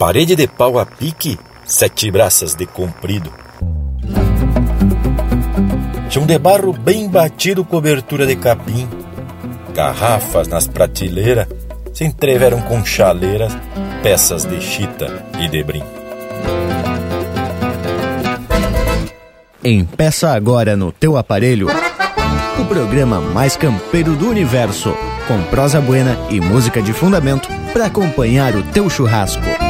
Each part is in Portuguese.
Parede de pau a pique, sete braças de comprido. Chão de barro bem batido, cobertura de capim. Garrafas nas prateleiras se entreveram com chaleiras, peças de chita e de brim. Empeça agora no teu aparelho o programa mais campeiro do universo, com prosa buena e música de fundamento para acompanhar o teu churrasco.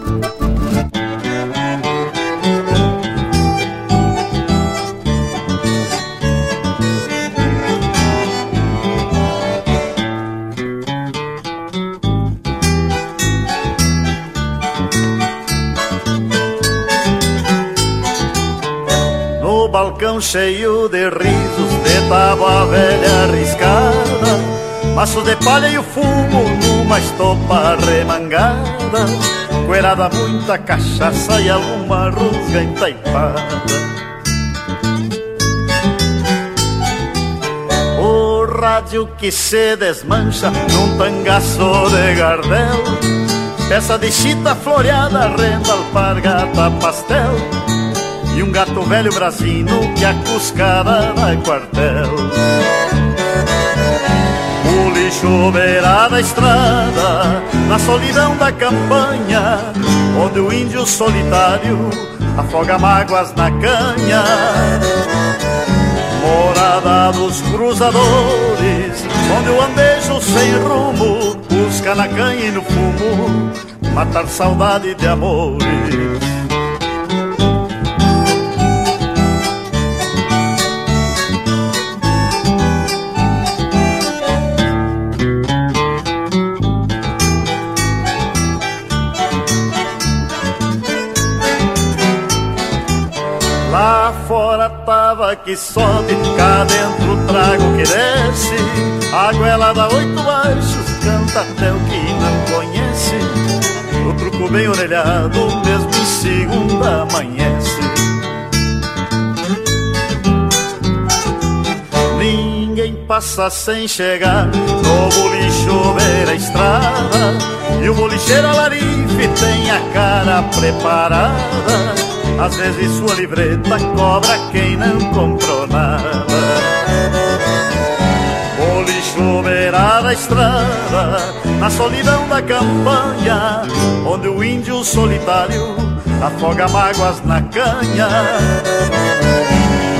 Cheio de risos, de tábua velha arriscada Maço de palha e o fumo numa estopa remangada Coerada muita cachaça e alguma rusga entaipada. O rádio que se desmancha num tangaço de gardel Peça de chita floreada, renda, alpargata, pastel E um gato velho brasino que a cuscada dá quartel lixo beira da estrada, na solidão da campanha, onde o índio solitário afoga mágoas na canha. Morada dos cruzadores, onde o andejo sem rumo busca na canha e no fumo matar saudade de amores. Que sobe, cá dentro trago que desce. A goela dá oito baixos, canta até o que não conhece. O truco bem orelhado, mesmo em segunda amanhece. Ninguém passa sem chegar no bolicho ver a estrada. E o bolicheiro alarife tem a cara preparada às vezes sua livreta cobra quem não comprou nada. O lixo beira da estrada Na solidão da campanha Onde o índio solitário Afoga mágoas na canha.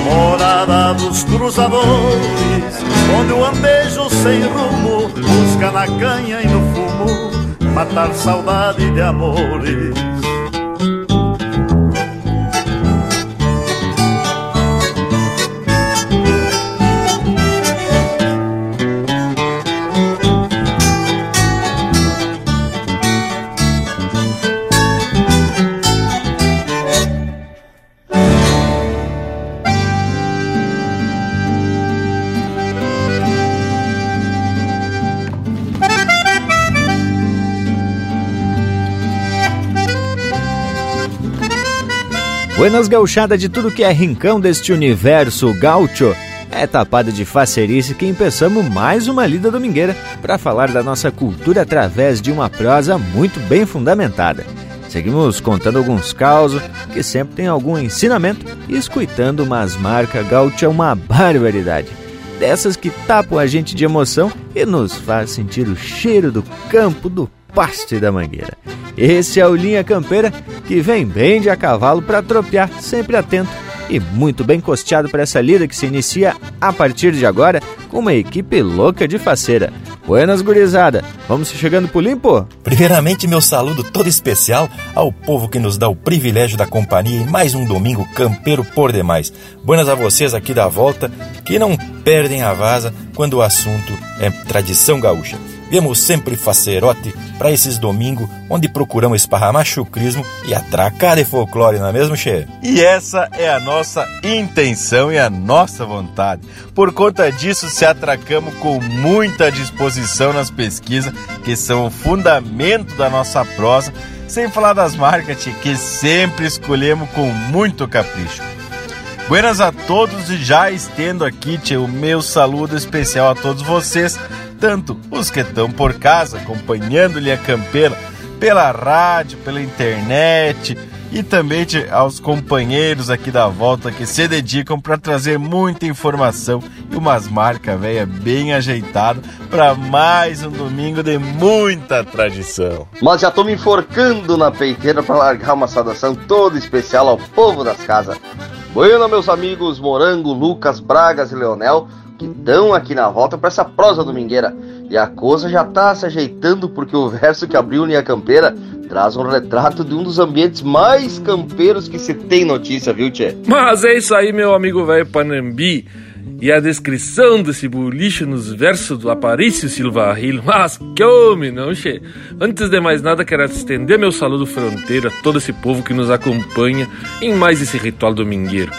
Morada dos cruzadores Onde o andejo sem rumo Busca na canha e no fumo Matar saudade de amores Buenas gauchada de tudo que é rincão deste universo gaúcho. É tapada de facerice que empeçamos mais uma lida domingueira para falar da nossa cultura através de uma prosa muito bem fundamentada. Seguimos contando alguns causos que sempre tem algum ensinamento e escutando umas marcas gaúcha uma barbaridade. Dessas que tapam a gente de emoção e nos faz sentir o cheiro do campo, do pasto e da mangueira. Esse é o Linha Campeira que vem bem de a cavalo para tropear, sempre atento e muito bem costeado para essa lida que se inicia a partir de agora com uma equipe louca de faceira. Buenas gurizada, vamos chegando pro limpo? Primeiramente, meu saludo todo especial ao povo que nos dá o privilégio da companhia em mais um domingo campeiro por demais. Buenas a vocês aqui da volta que não perdem a vaza quando o assunto é tradição gaúcha. Vemos sempre facerote para esses domingos onde procuramos esparramar chucrismo e atracar de folclore, não é mesmo, Che? E essa é a nossa intenção e a nossa vontade. Por conta disso, se atracamos com muita disposição nas pesquisas, que são o fundamento da nossa prosa, Sem falar das marcas que sempre escolhemos com muito capricho. Buenas a todos e já estendo aqui o meu saludo especial a todos vocês, tanto os que estão por casa acompanhando-lhe a campeira pela rádio, pela internet e também aos companheiros aqui da volta que se dedicam para trazer muita informação e umas marcas velha bem ajeitadas para mais um domingo de muita tradição. Mas já estou me enforcando na peiteira para largar uma saudação toda especial ao povo das casas. Bueno, meus amigos Morango, Lucas, Bragas e Leonel, que estão aqui na volta para essa prosa domingueira. E a coisa já tá se ajeitando porque o verso que abriu Linha Campeira traz um retrato de um dos ambientes mais campeiros que se tem notícia, viu, Tchê? Mas é isso aí, meu amigo velho Panambi. E a descrição desse bulicho nos versos do Aparício Silva Rio. Mas que homem, não, che? Antes de mais nada, quero estender meu saludo fronteiro a todo esse povo que nos acompanha em mais esse ritual domingueiro.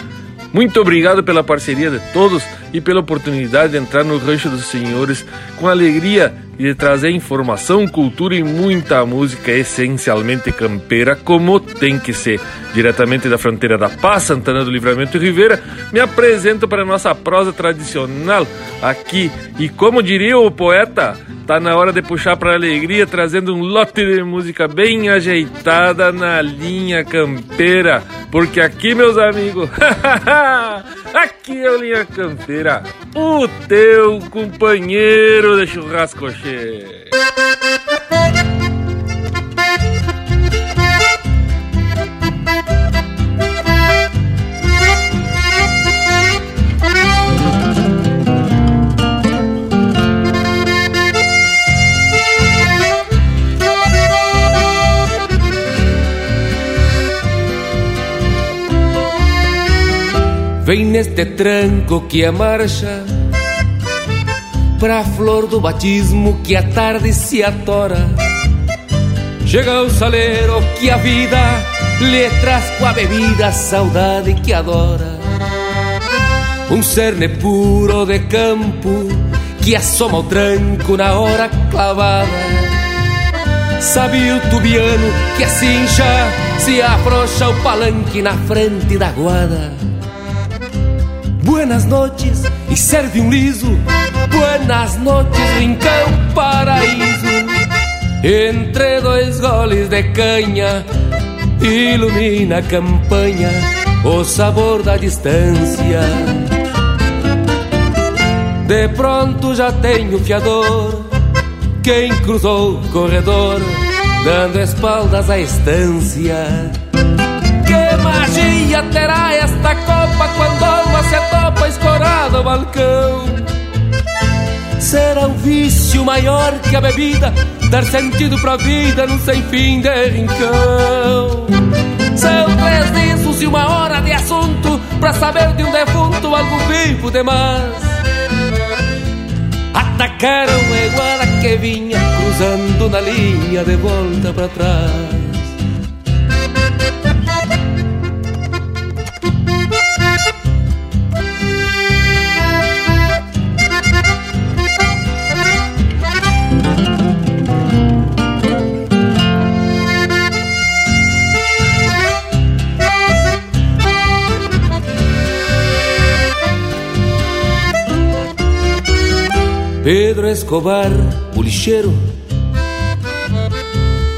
Muito obrigado pela parceria de todos e pela oportunidade de entrar no Rancho dos Senhores com alegria e de trazer informação, cultura e muita música essencialmente campeira, como tem que ser. Diretamente da fronteira da Paz, Santana do Livramento e Ribeira, me apresento para a nossa prosa tradicional aqui. E como diria o poeta, tá na hora de puxar para alegria, trazendo um lote de música bem ajeitada na linha campeira. Porque aqui, meus amigos, aqui é o Linha Campeira, o teu companheiro de churrasco cheio. Vem neste tranco que a marcha Pra flor do batismo que a tarde se atora. Chega o saleiro que a vida lhe traz com a bebida a saudade que adora. Um cerne puro de campo que assoma o tranco na hora clavada. Sabe o tubiano que a cincha se afrouxa o palanque na frente da guada Buenas noches e serve um liso. Buenas noches, rincão paraíso. Entre dois goles de canha, ilumina a campanha o sabor da distância. De pronto já tenho fiador, quem cruzou o corredor, dando espaldas à estância. Que magia terá esta copa quando alma se topa escorada ao balcão? Será um vício maior que a bebida, dar sentido pra vida num sem fim de rincão. São três discos e uma hora de assunto pra saber de um defunto algo vivo demais. Atacaram a iguana que vinha cruzando na linha de volta pra trás. Pedro Escobar, o lixeiro,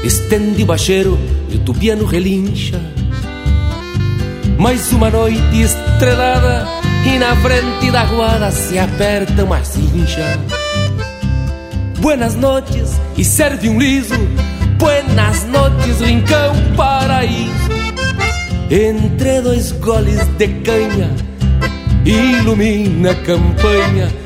estende o bacheiro e o tubiano relincha. Mais uma noite estrelada e na frente da guarda se aperta uma cincha. Buenas noches e serve um liso. Buenas noches, rincão paraíso. Entre dois goles de canha, ilumina a campanha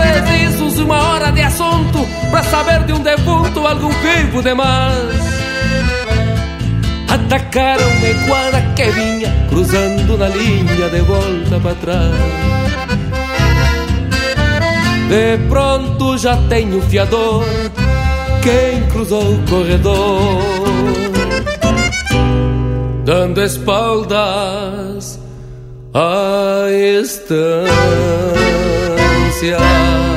São precisos uma hora de assunto Pra saber de um defunto algum vivo demais atacaram meguada que vinha cruzando na linha de volta para trás. De pronto já tenho fiador, quem cruzou o corredor, dando espaldas à 안.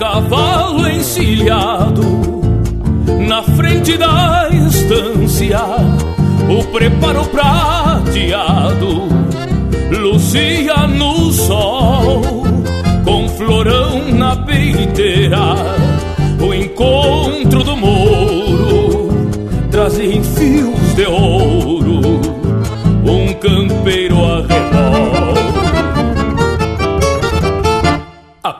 Estância. na frente da estância, o preparo prateado lucia no sol, com florão na peiteira, o encontro do mouro trazia fios de ouro, um campeiro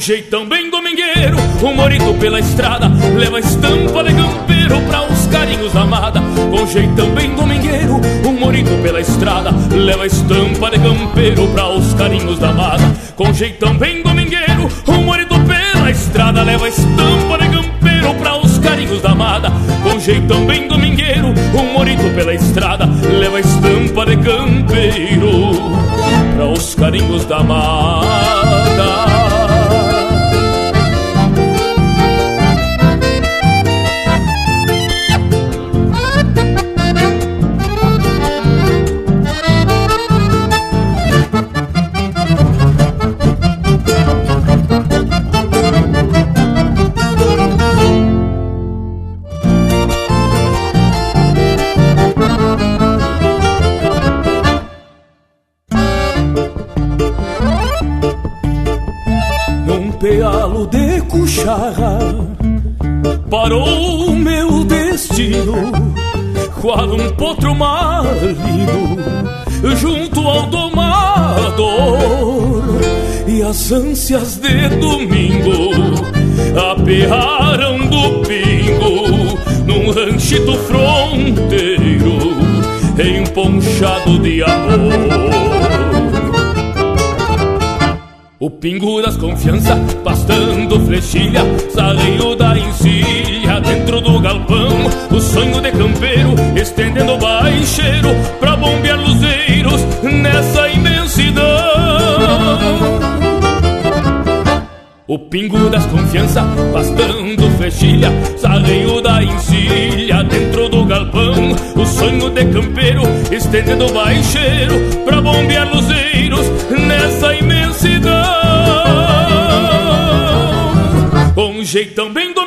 com jeitão bem domingueiro, um morito pela estrada Leva estampa de campeiro pra os carinhos da amada. Com jeitão bem domingueiro, um morito pela estrada Leva estampa de campeiro pra os carinhos da amada. Com jeitão bem domingueiro, um morito pela estrada Leva estampa de campeiro pra os carinhos da amada. Com jeitão bem domingueiro, um morito pela estrada Leva estampa de campeiro pra os carinhos da amada parou o meu destino, qual um potro marido junto ao domador e as ânsias de domingo apearam do pingo num ranchito fronteiro emponchado de amor. O pingo das confiança, pastando flechilha, saleio da galpão. O sonho de campeiro, estendendo baixeiro pra bombear luzeiros nessa imensidão. O pingo das confiança, pastando flechilha, saleio da encilha dentro do galpão. O sonho de campeiro, estendendo baixeiro pra bombear luzeiros nessa imensidão. Um jeitão bem um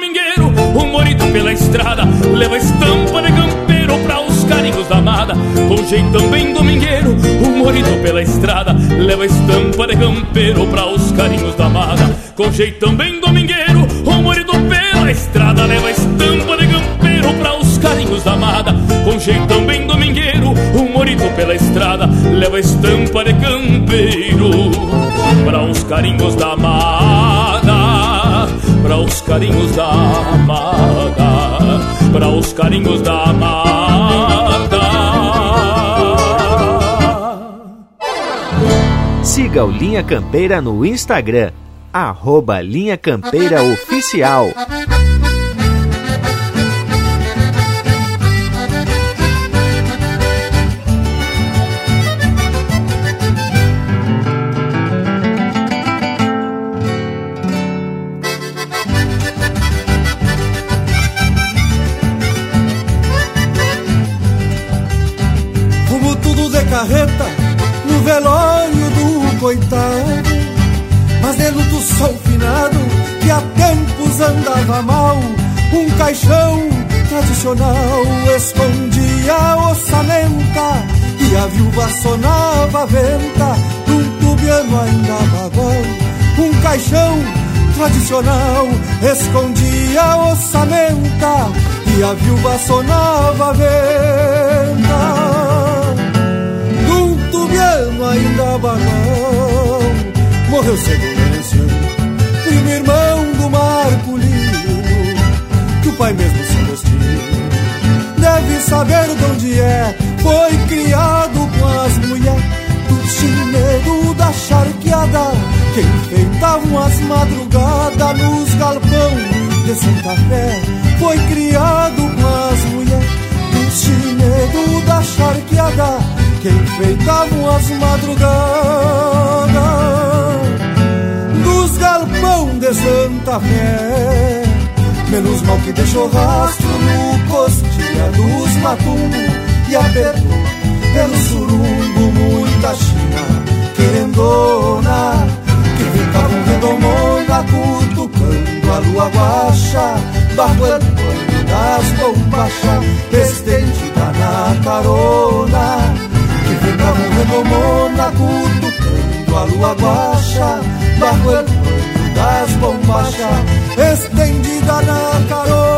estrada, leva estampa de campeiro pra os carinhos da amada. Com jeitão bem domingueiro, um morito pela estrada, leva estampa de campeiro pra os carinhos da amada. Com jeitão bem domingueiro, um morito pela estrada, leva estampa de campeiro pra os carinhos da amada. Com jeitão bem domingueiro, um morito pela estrada, leva estampa de campeiro pra os carinhos da amada para os carinhos da amada, para os carinhos da amada. Siga o Linha Campeira no Instagram, arroba Linha Campeira Oficial. Sou finado que há tempos andava mal. Um caixão tradicional escondia a ossamenta e a viúva sonava a venta num tubiano ainda bagual. Um caixão tradicional escondia a ossamenta e a viúva sonava a venta num tubiano ainda bagual. Morreu cedo pai mesmo se vestiu. Deve saber de onde é foi criado com as mulheres do chinedo da charqueada que enfeitavam as madrugadas nos galpão de Santa Fé. Foi criado com as mulheres do chinedo da charqueada que enfeitavam as madrugadas nos galpão de Santa Fé. Menos mal que deixou rastro no costilha dos matumbos e apertou. Pelo surumbo muita china querendona que ficavam redomona cutucando a lua guacha el pano das bombachas estendida na carona. Que ficavam redomona cutucando a lua guacha el pano das bombachas estendida na carona.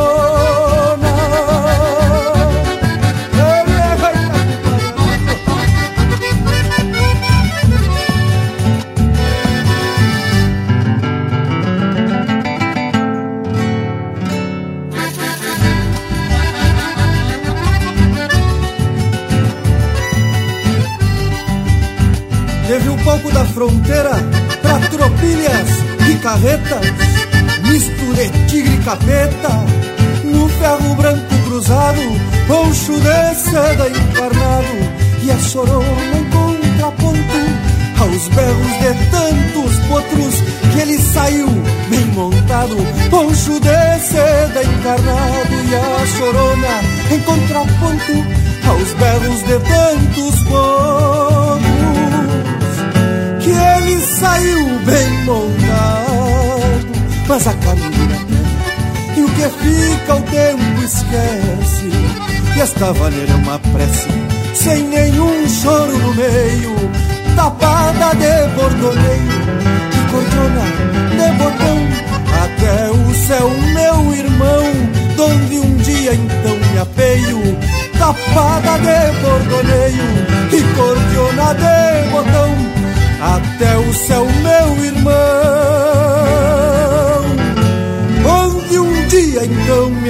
Pouco da fronteira pra tropilhas e carretas, misto de tigre e capeta, no ferro branco cruzado, poncho de seda encarnado, e a chorona em contraponto, aos berros de tantos potros, que ele saiu bem montado, poncho de seda encarnado, e a chorona em contraponto, aos berros de tantos potros que ele saiu bem montado, mas a caminho e o que fica o tempo esquece. E esta vaneira é uma prece, sem nenhum choro no meio, tapada de bordoneio, de cordona, de botão, até o céu, meu irmão, donde um dia então me apeio, tapada de bordoneio, e cordiona de botão. Até o céu,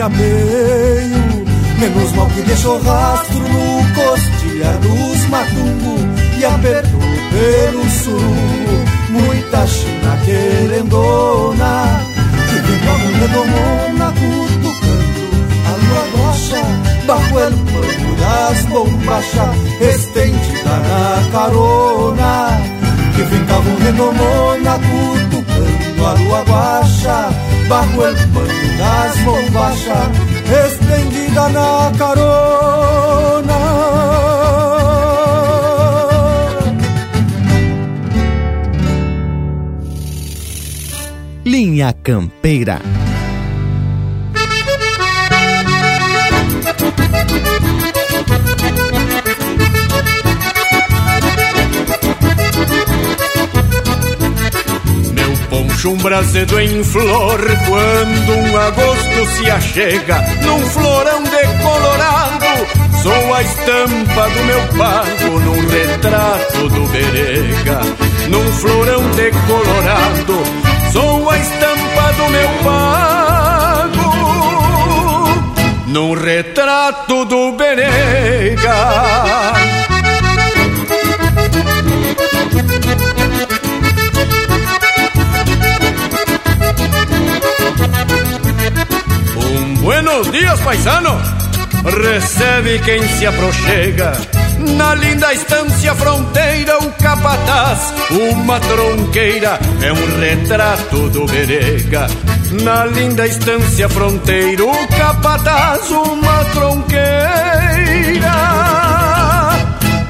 então me ameio, menos mal que deixou rastro no costilha dos matungo e apertou pelo surungo, muita china querendona, que vem como redomona cutucando a lua rocha, bajo el pano das bombachas, estendida na carona. Que ficavam redomona cutucando a lua baixa, bajo el das bombachas, estendida na carona. Linha Campeira um brasedo em flor quando um agosto se achega num florão decolorado. Sou a estampa do meu pago num retrato do berega, num florão decolorado. Sou a estampa do meu pago num retrato do berega. Buenos dias, paisano! Recebe quem se aproxega. Na linda estância fronteira, o capataz, uma tronqueira, é um retrato do berega. Na linda estância fronteira, o capataz, uma tronqueira,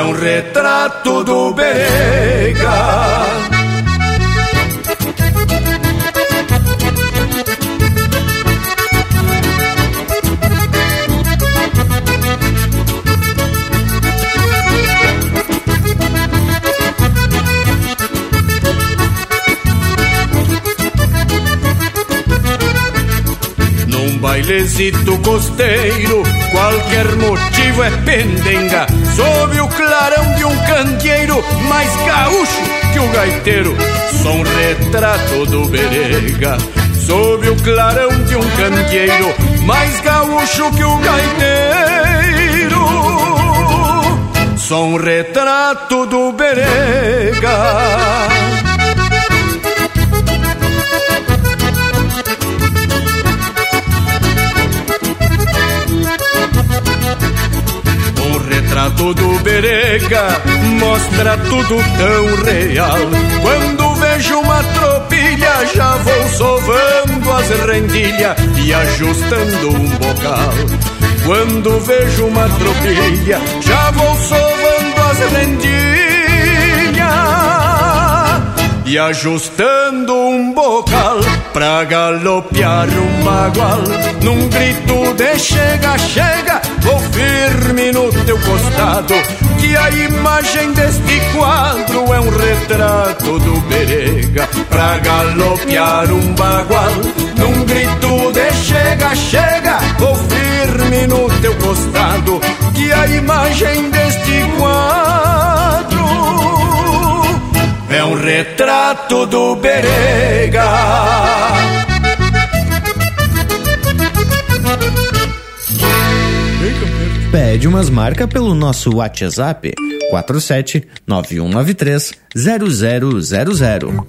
é um retrato do Berega. Bailezito costeiro, qualquer motivo é pendenga. Sob o clarão de um candeeiro, mais gaúcho que o gaiteiro. Sou um retrato do berega. Sob o clarão de um candeeiro, mais gaúcho que o gaiteiro. Sou um retrato do berega. Retrato do Berega mostra tudo tão real. Quando vejo uma tropilha, já vou sovando as rendilhas e ajustando um bocal. Quando vejo uma tropilha, já vou sovando as rendilhas e ajustando um bocal pra galopear um bagual. Num grito de chega, chega, vou firme no teu costado. Que a imagem deste quadro é um retrato do berega pra galopear um bagual. Num grito de chega, chega, vou firme no teu costado. Que a imagem deste quadro é um retrato do Berega. Pede umas marcas pelo nosso WhatsApp 47 9193 0000.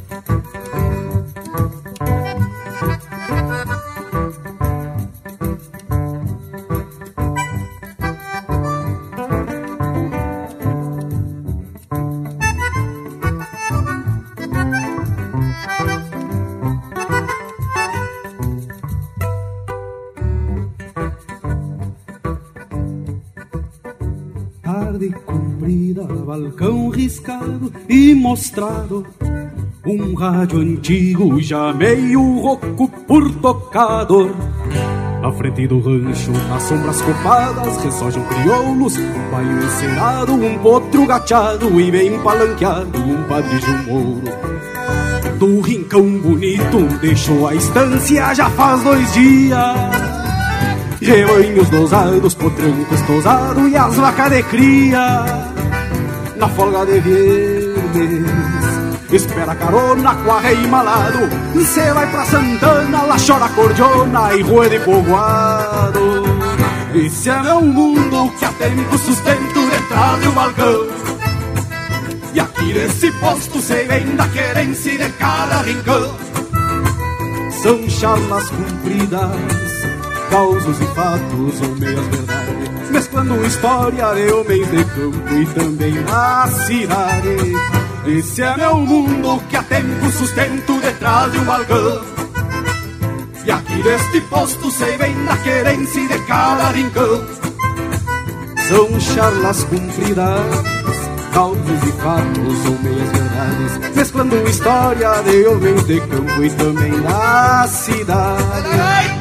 Mostrado um rádio antigo já meio rouco por tocador. Na frente do rancho, nas sombras copadas, ressojam crioulos, um baio encerado, um potro gateado e bem palanqueado, um padrilho mouro. Do rincão bonito deixou a estância já faz dois dias. Rebanhos dosados, potrancos tosados e as vacas de cria na folga de viernes. Espera carona com arreio malado, cê vai pra Santana, lá chora cordiona e rua de povoado. Esse é meu mundo que há tempo sustento detrás do balcão. E aqui nesse posto cê vem da querência de cada rincão. São charlas compridas, causos e fatos ou meias verdades mesclando história de homens de campo e também na cidade. Esse é meu mundo que há tempo sustento detrás de um balcão. E aqui deste posto sei bem da querência de cada rincão. São charlas compridas, causos e fatos ou meias verdades, mesclando história de homens de campo e também na cidade.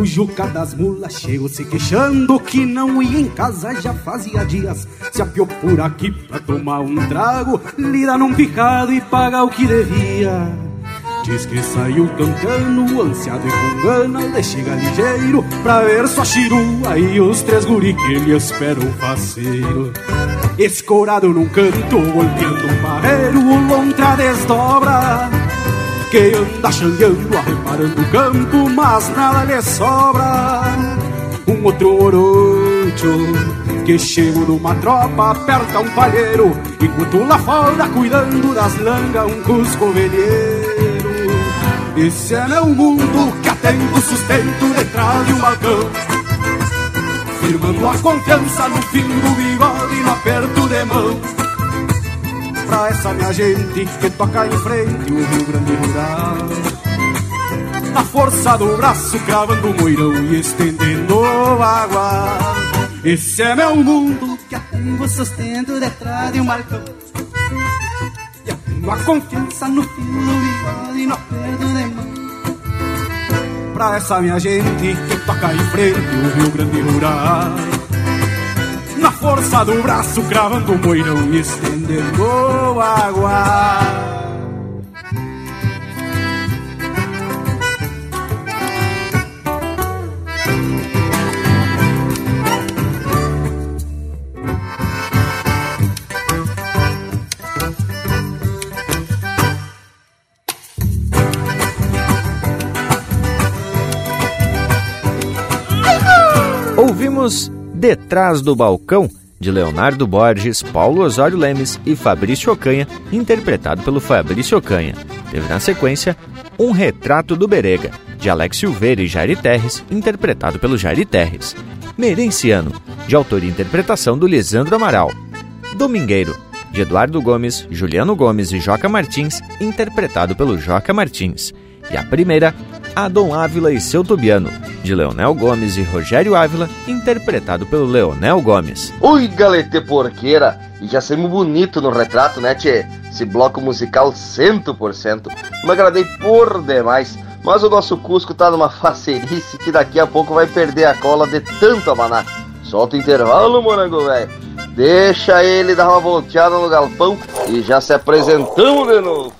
O Juca das mulas chegou se queixando que não ia em casa já fazia dias. Se apiou por aqui pra tomar um trago, lida num picado e pagar o que devia. Diz que saiu cantando, ansiado e com gana de chegar ligeiro Pra ver sua chirua e os três guri que lhe esperam faceiro Escorado num canto, golpeando um barreiro, o lontra desdobra Que anda xangueando, arreparando o campo, mas nada lhe sobra. Um outro orocho que chega numa tropa, aperta um palheiro Enquanto lá fora, cuidando das langas, um cusco velheiro esse é meu mundo que atendo sustento detrás de um balcão. Firmando a confiança no fim do bigode no aperto de mão Pra essa minha gente que toca em frente o Rio Grande Rural. Na força do braço cravando o moirão e estendendo água. Esse é meu mundo. Que atendo sustento detrás de um balcão a confiança no fio do e no aperto de mão Pra essa minha gente que toca em frente o Rio Grande Rural força do braço cravando o moirão e estendendo água. Ouvimos Detrás do Balcão, de Leonardo Borges, Paulo Osório Lemes e Fabrício Ocanha, interpretado pelo Fabrício Ocanha. Teve na sequência Um Retrato do Berega, de Alex Silveira e Jairi Terres, interpretado pelo Jairi Terres. Merenciano, de autoria e interpretação do Lisandro Amaral. Domingueiro, de Eduardo Gomes, Juliano Gomes e Joca Martins, interpretado pelo Joca Martins. E a primeira, Adon Ávila e seu Tubiano, de Leonel Gomes e Rogério Ávila, interpretado pelo Leonel Gomes. Ui, galete porqueira! E já saímos bonito no retrato, né, tchê? Esse bloco musical 100%. Me agradei por demais. Mas o nosso Cusco tá numa facerice que daqui a pouco vai perder a cola de tanto abanar. Solta o intervalo, morango velho. Deixa ele dar uma volteada no galpão e já se apresentamos de novo.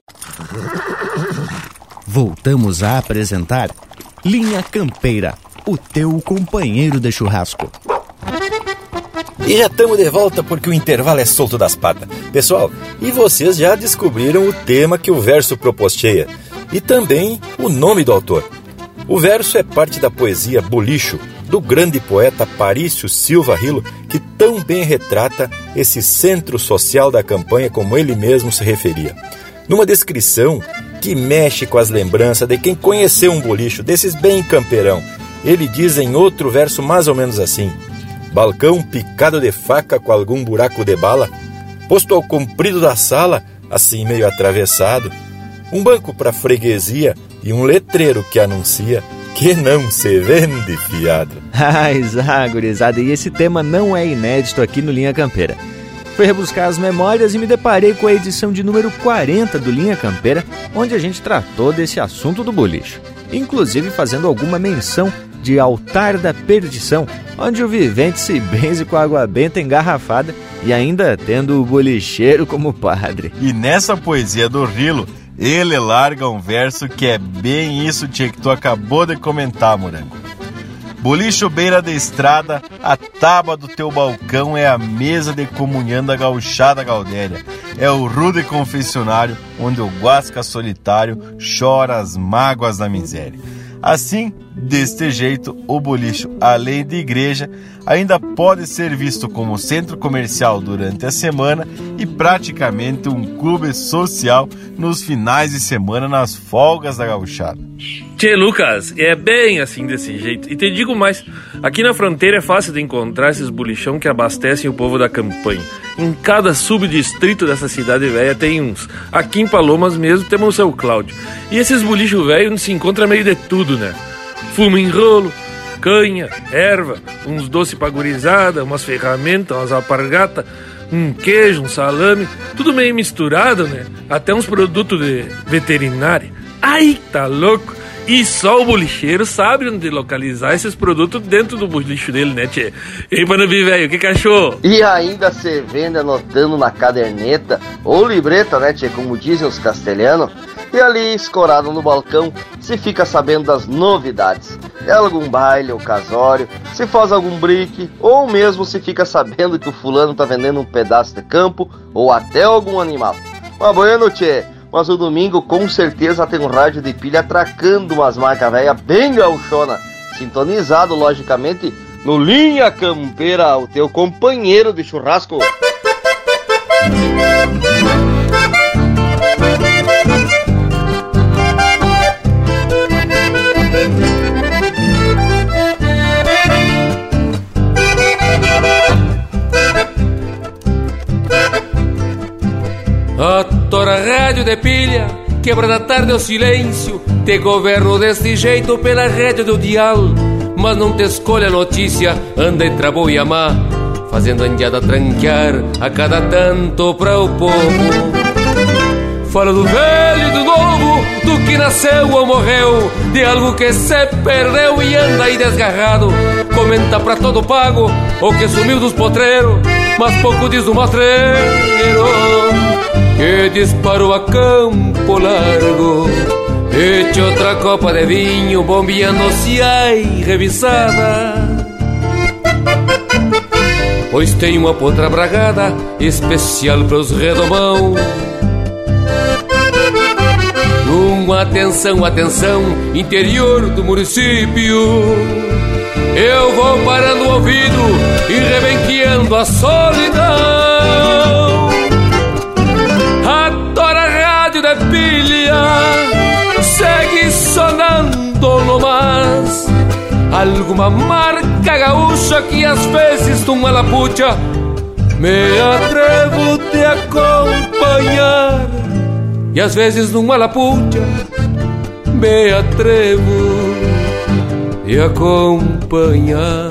Voltamos a apresentar Linha Campeira, o teu companheiro de churrasco. E já estamos de volta porque o intervalo é solto das patas. Pessoal, e vocês já descobriram o tema que o verso proposteia e também o nome do autor. O verso é parte da poesia Bolicho, do grande poeta Parício Silva Rilo, que tão bem retrata esse centro social da campanha como ele mesmo se referia. Numa descrição que mexe com as lembranças de quem conheceu um bolicho desses bem campeirão, ele diz em outro verso mais ou menos assim: Balcão picado de faca com algum buraco de bala, posto ao comprido da sala, assim meio atravessado, um banco para freguesia e um letreiro que anuncia que não se vende fiado. Ah, exato, gurizada. E esse tema não é inédito aqui no Linha Campeira. Fui rebuscar as memórias e me deparei com a edição de número 40 do Linha Campeira, onde a gente tratou desse assunto do bolicho, inclusive fazendo alguma menção de Altar da Perdição, onde o vivente se benze com água benta engarrafada e ainda tendo o bolicheiro como padre. E nessa poesia do Rilo, ele larga um verso que é bem isso tia, que tu acabou de comentar, Morango. Bolicho beira da estrada, a tábua do teu balcão é a mesa de comunhão da gauchada Gaudéria. É o rude confessionário onde o guasca solitário chora as mágoas da miséria. Assim, Deste jeito, o bolicho, além de igreja, ainda pode ser visto como centro comercial durante a semana e praticamente um clube social nos finais de semana nas folgas da gauchada. Tchê, Lucas, é bem assim desse jeito. E te digo mais, aqui na fronteira é fácil de encontrar esses bolichão que abastecem o povo da campanha. Em cada subdistrito dessa cidade velha tem uns. Aqui em Palomas mesmo temos o seu Cláudio. E esses bolichos velhos se encontra meio de tudo, né? Fumo em rolo, canha, erva, uns doces pagurizada, umas ferramentas, umas alpargatas, um queijo, um salame, tudo meio misturado, né? Até uns produtos de veterinária. Ai, tá louco! E só o bolicheiro sabe onde localizar esses produtos dentro do bolicho dele, né, tchê? Ei, Panambi, velho, o que, que achou? E ainda se vende anotando na caderneta ou libreta, né, tchê, como dizem os castelhanos. E ali, escorado no balcão, se fica sabendo das novidades. É algum baile ou casório, se faz algum brique, ou mesmo se fica sabendo que o fulano tá vendendo um pedaço de campo ou até algum animal. Boa noite, mas o domingo com certeza tem um rádio de pilha atracando umas marcas velhas bem gauchona, sintonizado logicamente no Linha Campeira, o teu companheiro de churrasco. A tora rádio de pilha, quebra da tarde o silêncio, te governo deste jeito pela rede do dial. Mas não te escolha a notícia, anda entre a boa e a má, fazendo andiada tranquear a cada tanto para o povo. Fala do velho e do novo, do que nasceu ou morreu, de algo que se perdeu e anda aí desgarrado. Comenta pra todo pago o que sumiu dos potreiros, mas pouco diz do matreiro que disparou a campo largo. Eche outra copa de vinho, bombeando-se ai revisada. Pois tem uma potra bragada especial para os redomão. Uma atenção, atenção, interior do município. Eu vou parando o ouvido e rebenqueando a solidão. de pilha segue sonando no mais alguma marca gaúcha que às vezes numa lapucha me atrevo te acompanhar. E às vezes numa lapucha me atrevo te acompanhar acompanhar.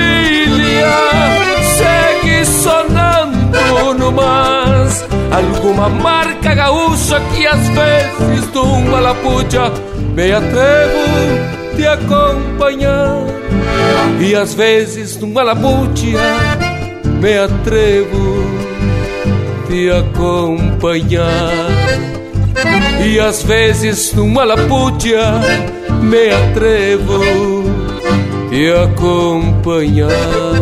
Alguma marca gaúcha que às vezes de uma Me atrevo de acompanhar. E às vezes numa lapucha Me atrevo de acompanhar. E às vezes numa lapucha Me atrevo de acompanhar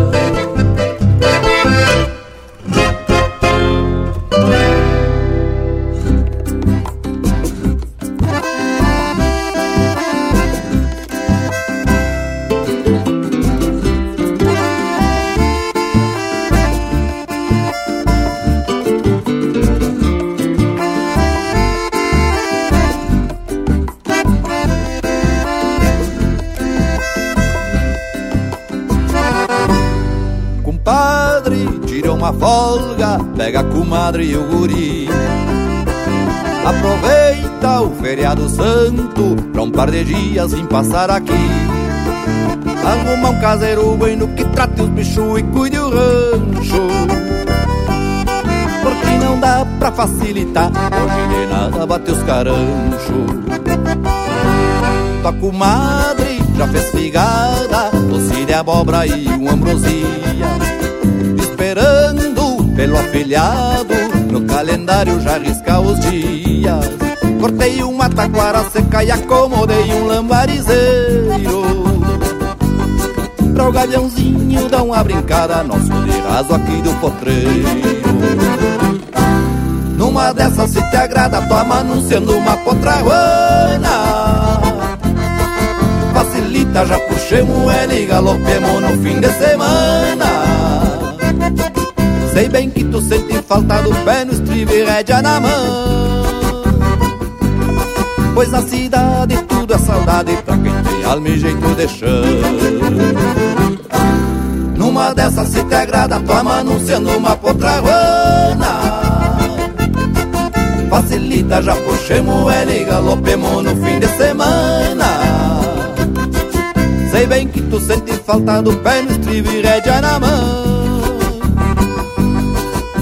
comadre e o guri. Aproveita o feriado santo pra um par de dias em passar aqui. Arruma um caseiro bueno que trate os bichos e cuide o rancho. Porque não dá pra facilitar, hoje de nada bate os caranchos. Tua comadre já fez figada, doce de abóbora e um ambrosia. Esperando pelo afilhado, no calendário já risca os dias. Cortei uma taquara seca e acomodei um lambarizeiro. Pra o galhãozinho dar uma brincada Nosso de raso aqui do potreiro. Numa dessas se te agrada Toma anunciando uma potraguana Facilita, já puxemos ele e galopemos no fim de semana Sei bem que tu sente falta do pé no estribo e rédea na mão Pois na cidade tudo é saudade pra quem tem alma e jeito de chão. Numa dessas se te agrada, toma anunciando uma potraguana. Facilita, já puxemos ela e galopemos no fim de semana. Sei bem que tu sente falta do pé no estribo e rédea na mão.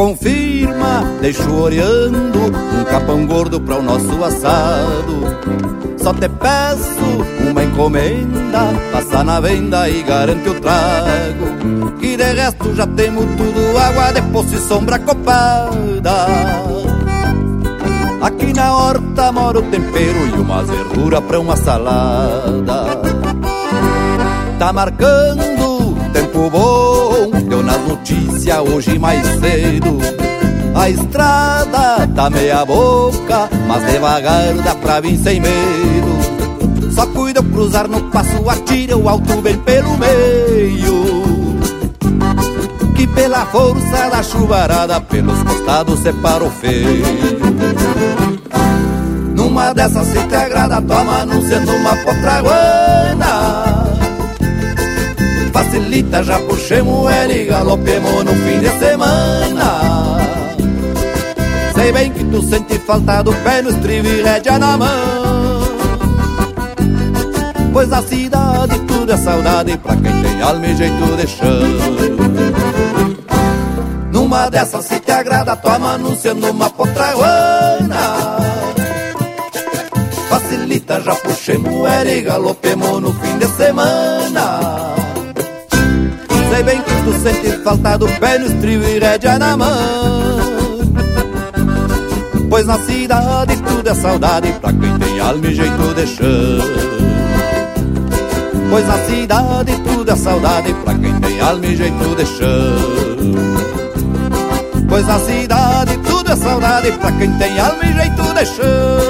Confirma, deixo oreando um capão gordo para o nosso assado. Só te peço uma encomenda, passa na venda e garante o trago. Que de resto já temos tudo, água de poço e sombra copada. Aqui na horta mora o tempero e uma verdura pra uma salada. Tá marcando tempo bom Deu nas notícias hoje mais cedo. A estrada tá meia boca Mas devagar dá pra vir sem medo. Só cuida cruzar no passo Atira o alto bem pelo meio. Que pela força da chuvarada Pelos costados separa o feio. Numa dessas se te agrada Toma anunciando uma potraguana facilita, já puxemos ela e galopemos no fim de semana. Sei bem que tu sente falta do pé no estribo e rédea na mão. Pois na cidade tudo é saudade pra quem tem alma e jeito de chão. Numa dessas se te agrada, toma anunciando uma potraguana. Facilita, já puxemos ela e galopemos no fim de semana. Sei bem que tu sente falta do pé no estribo e rédea na mão. Pois na cidade tudo é saudade pra quem tem alma e jeito de chão. Pois na cidade tudo é saudade pra quem tem alma e jeito de chão. Pois na cidade tudo é saudade pra quem tem alma e jeito de chão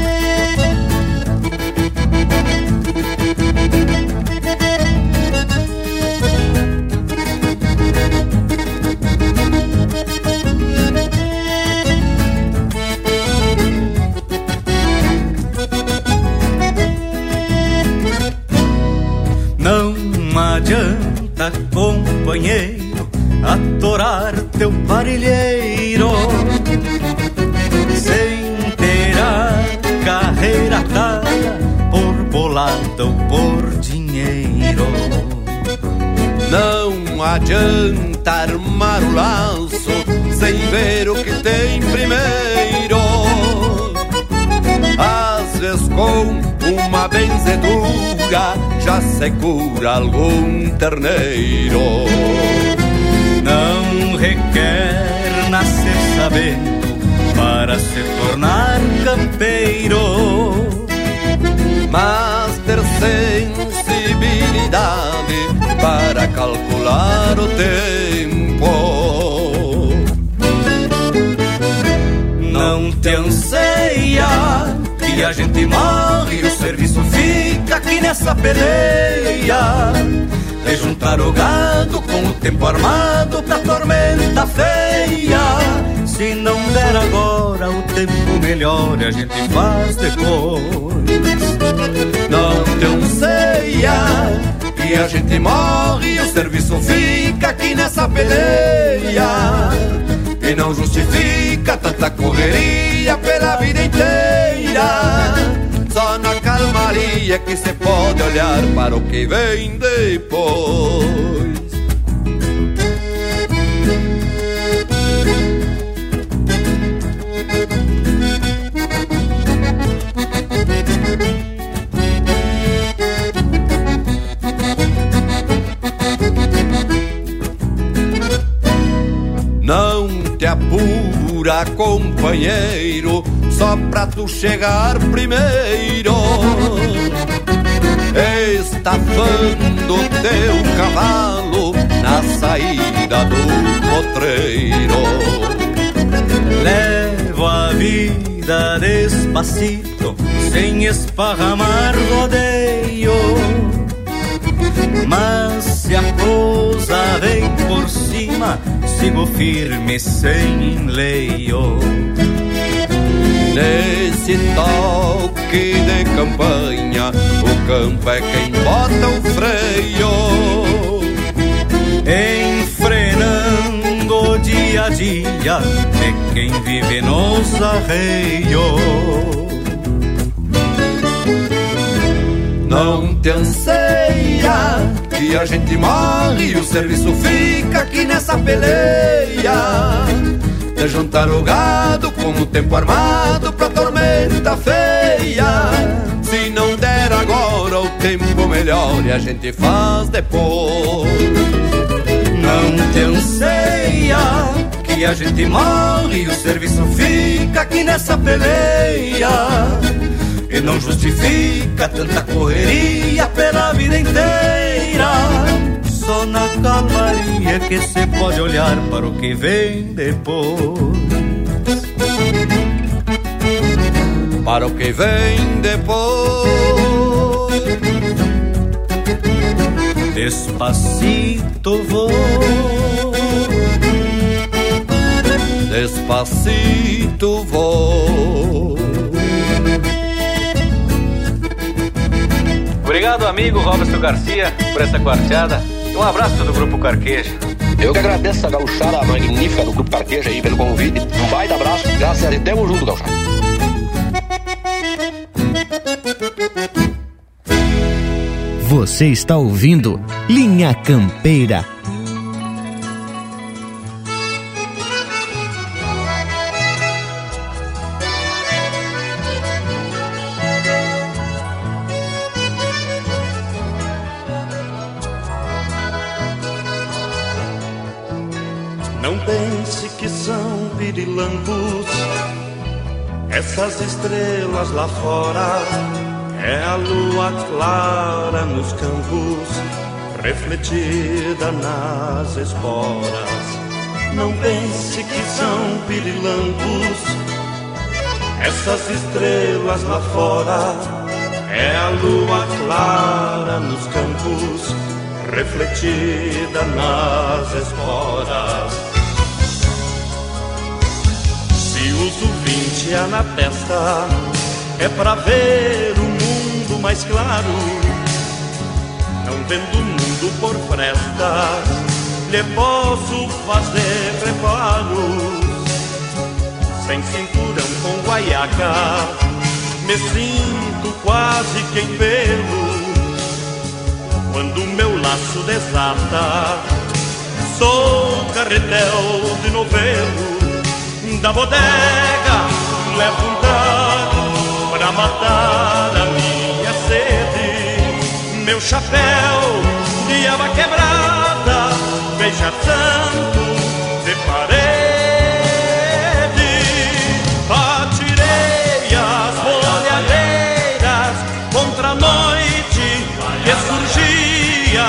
Por dinheiro. Não adianta armar o laço sem ver o que tem primeiro. Às vezes com uma benzedura já se cura algum terneiro. Não requer nascer sabendo para se tornar campeiro, mas ter sensibilidade para calcular o tempo. Não te anseia que a gente morre e o serviço fica aqui nessa peleia. De juntar o gado com o tempo armado pra tormenta feia. Se não der agora, o tempo melhor a gente faz depois. Não te anseia que a gente morre e o serviço fica aqui nessa peleia. E não justifica tanta correria pela vida inteira. Só na calmaria que se pode olhar para o que vem depois. Apura, companheiro, só pra tu chegar primeiro. Estafando teu cavalo na saída do potreiro. Levo a vida despacito, sem esparramar rodeio. Mas se a coisa vem por cima, sigo firme sem enleio. Nesse toque de campanha, o campo é quem bota o freio. Enfrenando o dia a dia, é quem vive nos arreios. Não te anseia que a gente morre serviço fica aqui nessa peleia. De juntar o gado com o tempo armado pra tormenta feia. Se não der agora o tempo melhor e a gente faz depois. Não te anseia que a gente morre e o serviço fica aqui nessa peleia. E não justifica tanta correria pela vida inteira. Só na calmaria que se pode olhar para o que vem depois. Para o que vem depois. Despacito vou. Despacito vou. Obrigado, amigo Roberto Garcia, por essa quarteada. Um abraço do Grupo Carqueja. Eu que agradeço a gauchada magnífica do Grupo Carqueja aí pelo convite. Um baita abraço. Graças a Deus, tamo junto, gauchada. Você está ouvindo Linha Campeira. Estrelas lá fora. É a lua clara nos campos, refletida nas esporas. Não pense que são pirilampos essas estrelas lá fora. É a lua clara nos campos, refletida nas esporas. Se uso na testa, é pra ver o mundo mais claro. Não vendo o mundo por fresta, lhe posso fazer reparos. Sem cinturão com guaiaca, me sinto quase que em pelo. Quando meu laço desata, sou carretel de novelo da bodega um trago pra pra matar a minha sede. Meu chapéu de aba quebrada, beija tanto de parede. Atirei as bolhadeiras contra a noite que surgia,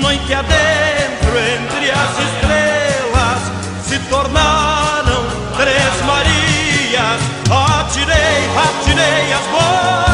noite adentro entre as estrelas, se tornaram Atirei, atirei as bolhadeiras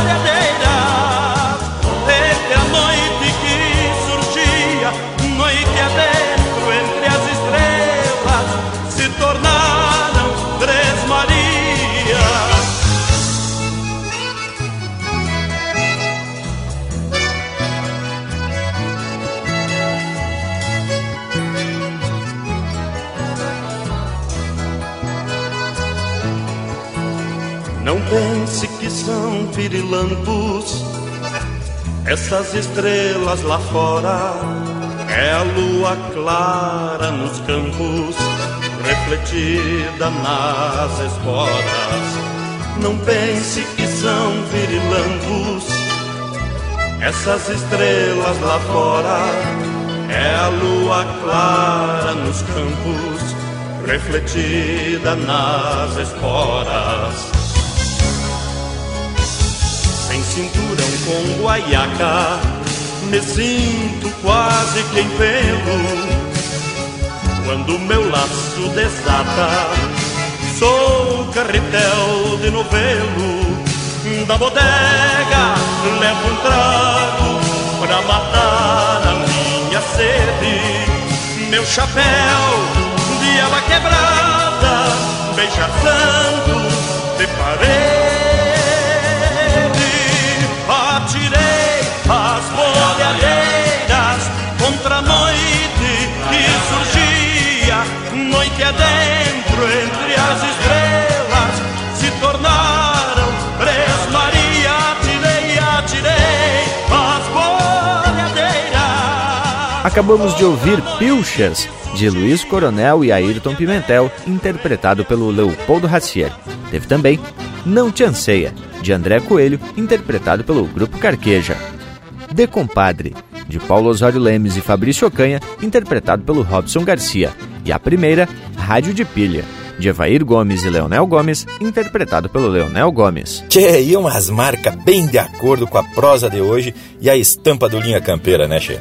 são pirilampos essas estrelas lá fora. É a lua clara nos campos, refletida nas esporas. Não pense que são pirilampos essas estrelas lá fora. É a lua clara nos campos, refletida nas esporas sem cinturão com guaiaca, me sinto quase que em pelo. Quando meu laço desata, sou carretel de novelo. Da bodega levo um trago pra matar a minha sede. Meu chapéu de aba quebrada, beija santo de parede. Atirei as bolhadeiras contra a noite que surgia, noite adentro entre as estrelas, se tornaram três Maria. Atirei, atirei as bolhadeiras. Acabamos de ouvir Pilchas, de Luiz Coronel e Ayrton Pimentel, interpretado pelo Leopoldo Racier. Teve também Não Te Anseia, de André Coelho, interpretado pelo Grupo Carqueja. De Compadre, de Paulo Osório Lemes e Fabrício Ocanha, interpretado pelo Robson Garcia. E a primeira, Rádio de Pilha, de Evair Gomes e Leonel Gomes, interpretado pelo Leonel Gomes. Tchê, e umas marcas bem de acordo com a prosa de hoje e a estampa do Linha Campeira, né, Che?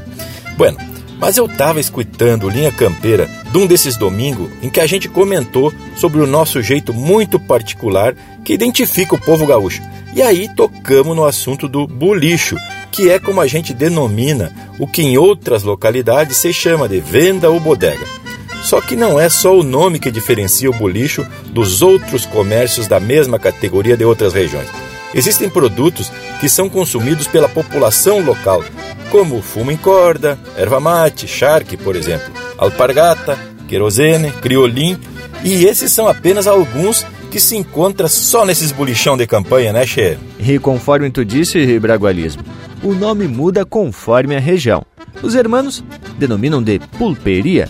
Bueno, mas eu tava escutando Linha Campeira de um desses domingos em que a gente comentou sobre o nosso jeito muito particular que identifica o povo gaúcho. E aí tocamos no assunto do bulicho, que é como a gente denomina o que em outras localidades se chama de venda ou bodega. Só que não é só o nome que diferencia o bulicho dos outros comércios da mesma categoria de outras regiões. Existem produtos que são consumidos pela população local, como fumo em corda, erva mate, charque, por exemplo, alpargata, querosene, criolim, e esses são apenas alguns que se encontra só nesses bolichão de campanha, né, Che? E conforme tu disse, Bragualismo, o nome muda conforme a região. Os hermanos denominam de pulperia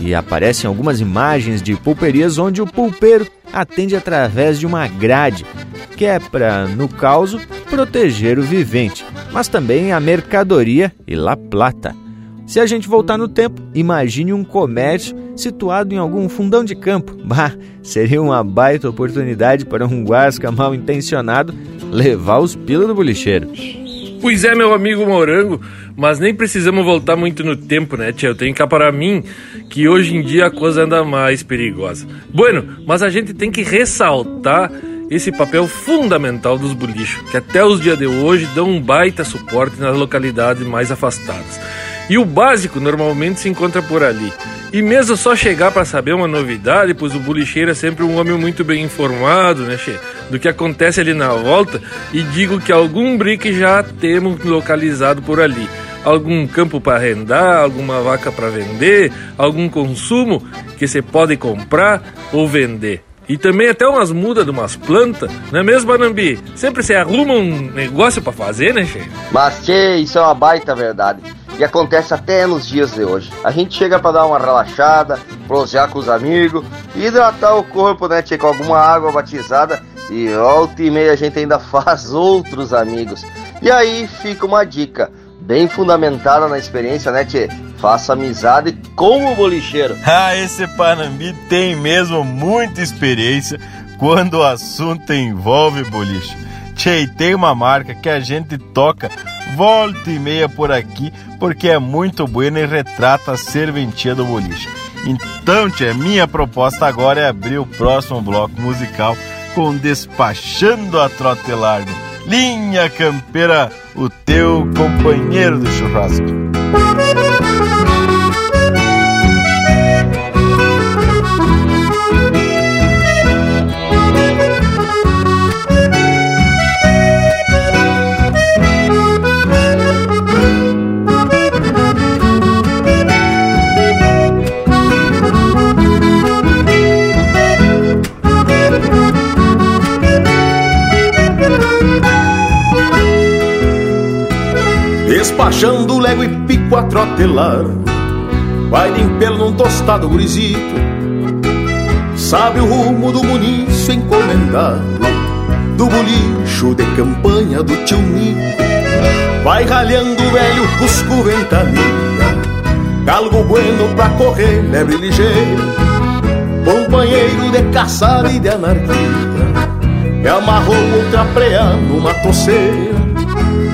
e aparecem algumas imagens de pulperias onde o pulpeiro atende através de uma grade, que é para, no caso, proteger o vivente, mas também a mercadoria e la plata. Se a gente voltar no tempo, imagine um comércio situado em algum fundão de campo. Bah, seria uma baita oportunidade para um guasca mal intencionado levar os pila do bolicheiro. Pois é, meu amigo Morango, mas nem precisamos voltar muito no tempo, né, tia? Eu tenho cá para mim que hoje em dia a coisa anda mais perigosa. Bueno, mas a gente tem que ressaltar esse papel fundamental dos bolichos, que até os dias de hoje dão um baita suporte nas localidades mais afastadas. E o básico normalmente se encontra por ali. E mesmo só chegar para saber uma novidade, pois o bolicheiro é sempre um homem muito bem informado, né, che? Do que acontece ali na volta, e digo que algum brique já temos localizado por ali. Algum campo para arrendar, alguma vaca para vender, algum consumo que você pode comprar ou vender. E também até umas mudas de umas plantas, não é mesmo, Banambi? Sempre se arruma um negócio para fazer, né, che? Mas, tchê, isso é uma baita verdade. E acontece até nos dias de hoje. A gente chega para dar uma relaxada, prosear com os amigos, hidratar o corpo, né, tchê, com alguma água batizada E volta e meia a gente ainda faz outros amigos. E aí fica uma dica, bem fundamentada na experiência, né, Tchê? Faça amizade com o bolicheiro. Ah, esse Panambi tem mesmo muita experiência quando o assunto envolve boliche. Tchê, tem uma marca que a gente toca volta e meia por aqui porque é muito buena e retrata a serventia do boliche. Então, tchê, minha proposta agora é abrir o próximo bloco musical com Despachando a Trote Largo. Linha Campeira, o teu companheiro do churrasco. Vai de pelo num tostado gurizito. Sabe o rumo do munício encomendado Do bolicho de campanha do tio Nico. Vai ralhando o velho cusco ventania Galgo bueno pra correr, lebre ligeiro Companheiro de caçada e de anarquia Que amarrou outra preá numa toceira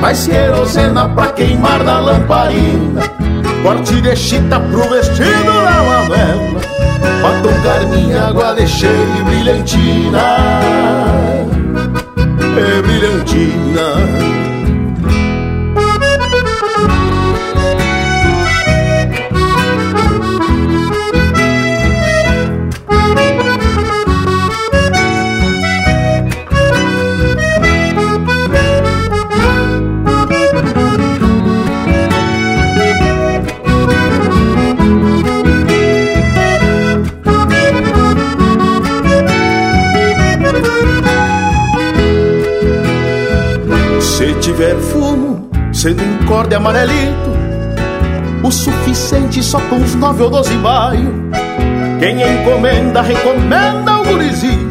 Mais querosena pra queimar na lamparina Corte de chita pro vestido da Manuela Pra tocar minha água de cheia e brilhantina. É brilhantina sendo corde amarelito O suficiente só com uns nove ou doze baio. Quem encomenda, recomenda o gurizito.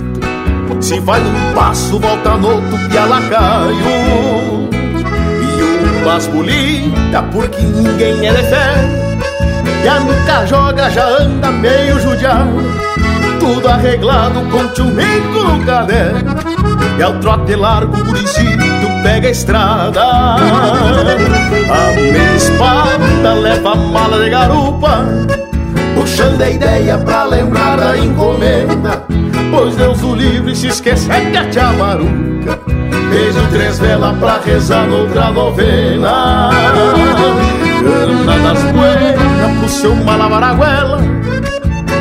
Se vai num passo, volta no outro, pialacaio E umas bolita, porque ninguém é de fé E a nunca joga, já anda meio judiado. Tudo arreglado com tio Mico no caderno. E ao trote largo, o gurizito pega a estrada. A minha espada leva mala de garupa Puxando a ideia pra lembrar da encomenda. Pois Deus o livre se esquecer que a tia Maruca Beijo três velas pra rezar noutra novena. Cana das poeiras pro seu malavaraguela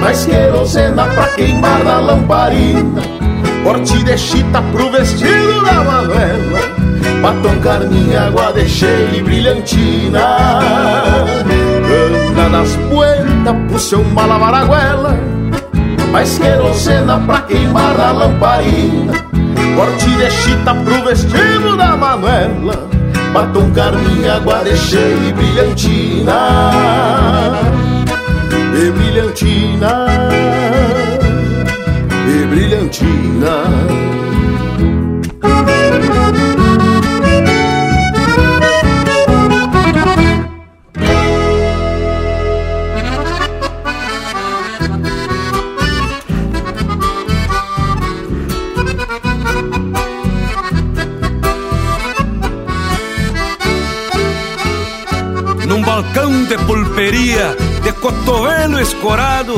mais querosena pra queimar na lamparina. Corte de chita pro vestido da Manuela Batom carminha, água de cheia e brilhantina. Anda nas poeiras pro seu malavaraguela Mais querosena pra queimar na lamparina. Corte de chita pro vestido da Manuela Batom carminha, água de cheia e brilhantina. E brilhantina, e brilhantina. Cotovelo escorado,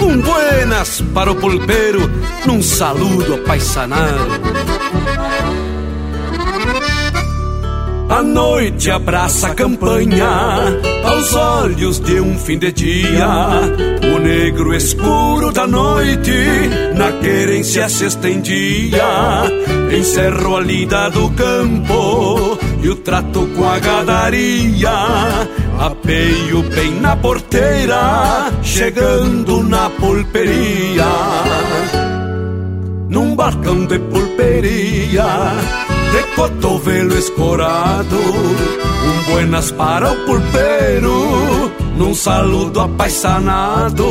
um buenas para o pulpeiro, num saludo apaisanado. A noite abraça a campanha aos olhos de um fim de dia. O negro escuro da noite, na querência se estendia. Encerro a lida do campo e o trato com a gadaria. Apeio bem na porteira, chegando na pulperia. Num balcão de pulperia, de cotovelo escorado, um buenas para o pulpeiro, num saludo apaixonado.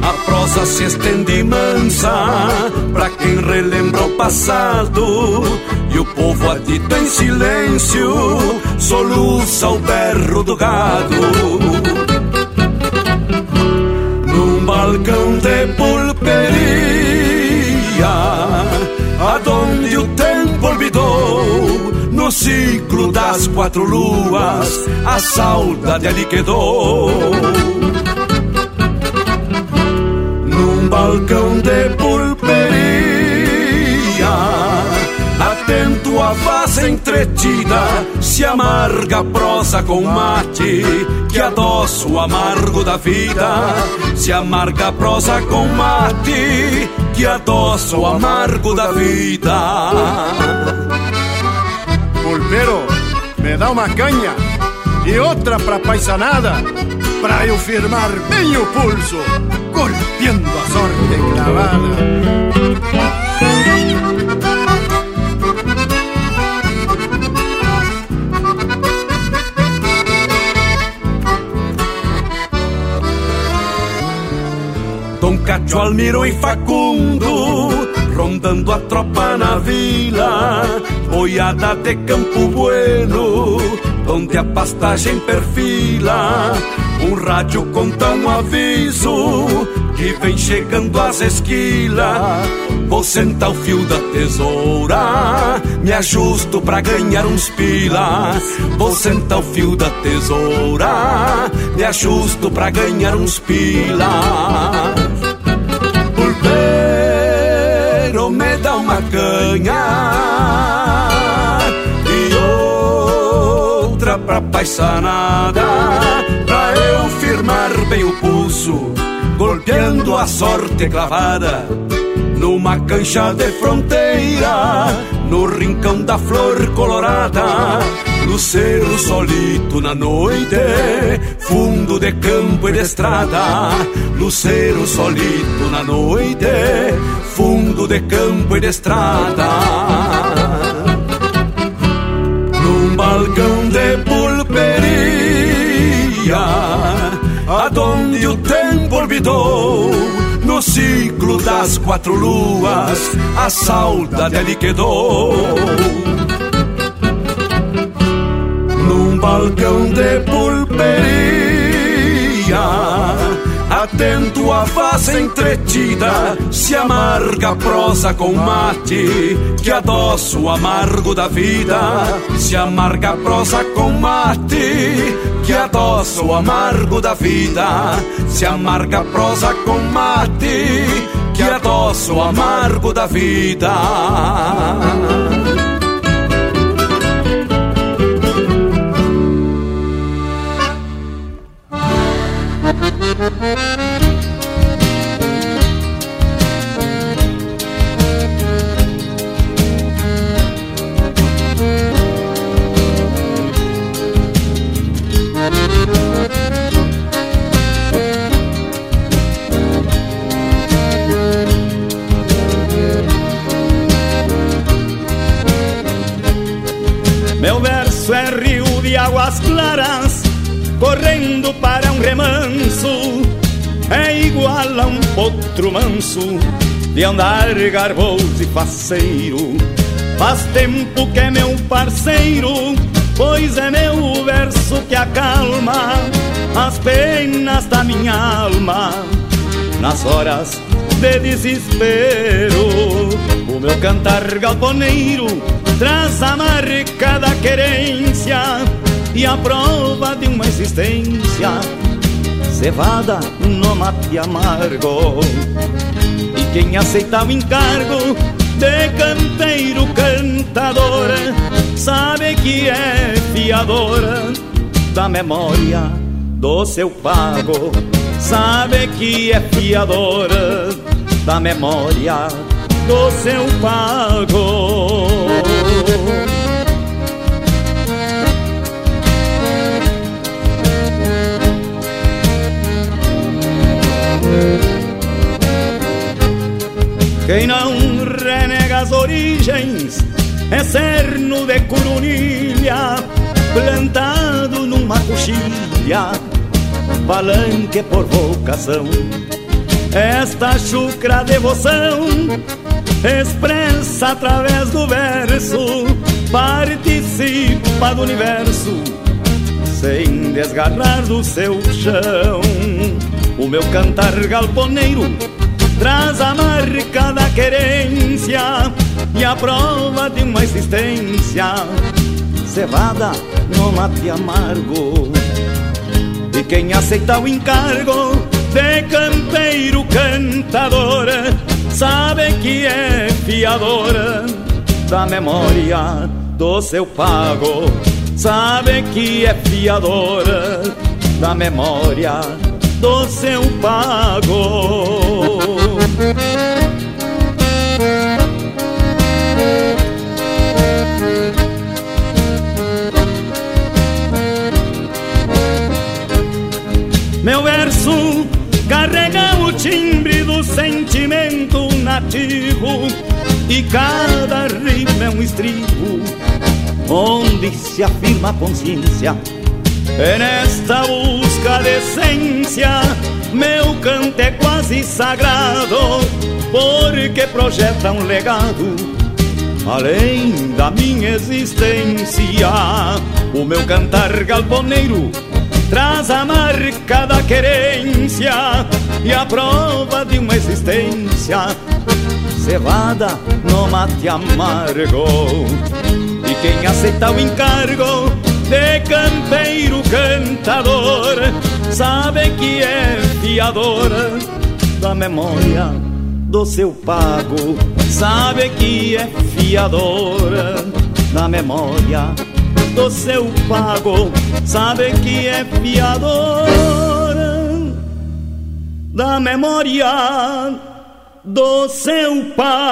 A prosa se estende mansa pra quem relembra o passado. E o povo adito em silêncio soluça o berro do gado. Num balcão de pulperia, aonde o tempo olvidou. No ciclo das quatro luas, a saudade ali quedou. Num balcão de pulperia, atento à voz entretida, se amarga a prosa com mate, que adoça o amargo da vida. Se amarga a prosa com mate, que adoça o amargo da vida. Pulpeiro, me dá uma canha e outra pra paisanada, pra eu firmar bem o pulso, golpeando a sorte clavada. Dom Cacho, Almiro e Facundo, rondando a tropa na vila, boiada de Campo Bueno, onde a pastagem perfila. Um rádio conta um aviso que vem chegando às esquilas. Vou sentar o fio da tesoura, me ajusto pra ganhar uns pilas. Vou sentar o fio da tesoura, me ajusto pra ganhar uns pilas. E outra pra paisanada, pra eu firmar bem o pulso, golpeando a sorte clavada. Numa cancha de fronteira, no rincão da flor colorada, luceiro solito na noite, fundo de campo e de estrada, luceiro solito na noite, fundo de campo e de estrada. Num balcão de pulperia, aonde o tempo olvidou, das quatro luas, a saudade ali quedou. Num balcão de pulperia, atento à voz entretida, se amarga a prosa com mate, que adoça o amargo da vida. Se amarga a prosa com mate, que adoça o amargo da vida. Se amarga a prosa com mate, que adoça o amargo da vida. Para um remanso. É igual a um potro manso, de andar garboso e faceiro. Faz tempo que é meu parceiro, pois é meu verso que acalma as penas da minha alma. Nas horas de desespero, o meu cantar galponeiro traz a marca da querência e a prova de uma existência cevada no mate amargo. E quem aceita o encargo de campeiro cantador sabe que é fiadora da memória do seu pago. sabe que é fiadora da memória do seu pago. Quem não renega as origens é cerno de curunilha, plantado numa coxilha, palanque por vocação. Esta chucra devoção expressa através do verso, participa do universo, sem desgarrar do seu chão. O meu cantar galponeiro traz a marca da querência e a prova de uma existência cevada no mate amargo. E quem aceita o encargo de campeiro cantador sabe que é fiadora da memória do seu pago. Sabe que é fiadora da memória do seu pago. Meu verso carrega o timbre do sentimento nativo e cada rima é um estribo onde se afirma a consciência. É nesta busca de essência, meu canto é quase sagrado, porque projeta um legado além da minha existência. O meu cantar galponeiro traz a marca da querência e a prova de uma existência cevada no mate amargo. E quem aceita o encargo de campeiro cantador sabe que é fiadora da memória do seu pago, sabe que é fiadora da memória do seu pago, sabe que é fiadora da memória do seu pago.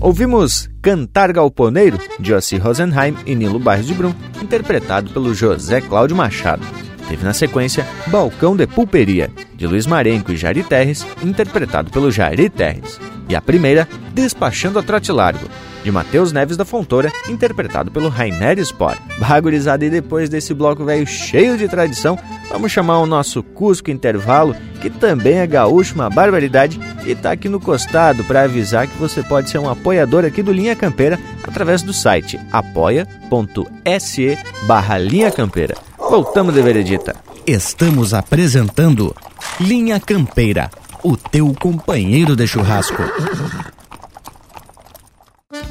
Ouvimos Cantar Galponeiro, de Ossi Rosenheim e Nilo Bairros de Brum, interpretado pelo José Cláudio Machado. Teve na sequência Balcão de Pulperia, de Luiz Marenco e Jari Terres, interpretado pelo Jari Terres. E a primeira, Despachando a Trote Largo, de Matheus Neves da Fontoura, interpretado pelo Rainer Sport. Bagurizada, e depois desse bloco velho cheio de tradição, vamos chamar o nosso Cusco Intervalo, que também é gaúcho, uma barbaridade, e está aqui no costado para avisar que você pode ser um apoiador aqui do Linha Campeira através do site apoia.se barra Linha Campeira. Voltamos de veredita. Estamos apresentando Linha Campeira, o teu companheiro de churrasco.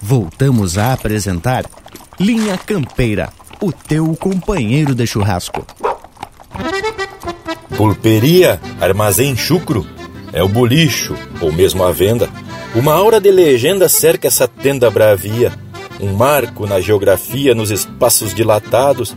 Voltamos a apresentar Linha Campeira, o teu companheiro de churrasco. Pulperia, armazém chucro, é o bolicho, ou mesmo a venda. Uma aura de legenda cerca essa tenda bravia, um marco na geografia, nos espaços dilatados,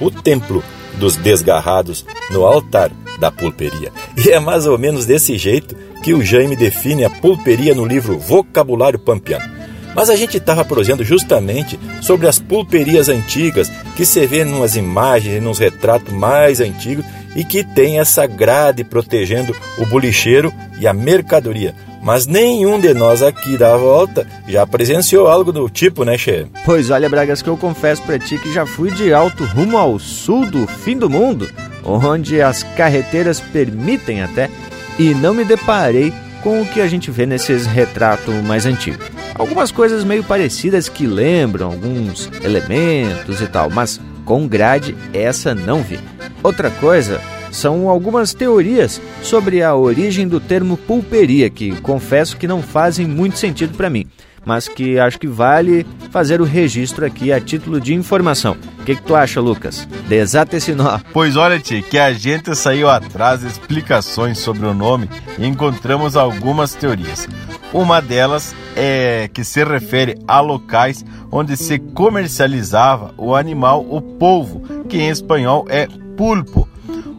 o templo dos desgarrados no altar da pulperia. E é mais ou menos desse jeito que o Jaime define a pulperia no livro Vocabulário Pampiano. Mas a gente estava prosendo justamente sobre as pulperias antigas que se vê nas imagens e nos retratos mais antigos e que tem essa grade protegendo o bolicheiro e a mercadoria. Mas nenhum de nós aqui da volta já presenciou algo do tipo, né, Che? Pois olha, Bragas, que eu confesso pra ti que já fui de alto rumo ao sul do fim do mundo, onde as carreteiras permitem até, e não me deparei com o que a gente vê nesses retratos mais antigos. Algumas coisas meio parecidas que lembram alguns elementos e tal, mas com grade essa não vi. Outra coisa são algumas teorias sobre a origem do termo pulperia, que confesso que não fazem muito sentido para mim, mas que acho que vale fazer o registro aqui a título de informação. O que, que tu acha, Lucas? Desata esse nó. Pois olha, tia, que a gente saiu atrás de explicações sobre o nome e encontramos algumas teorias. Uma delas é que se refere a locais onde se comercializava o animal, o polvo, que em espanhol é pulpo.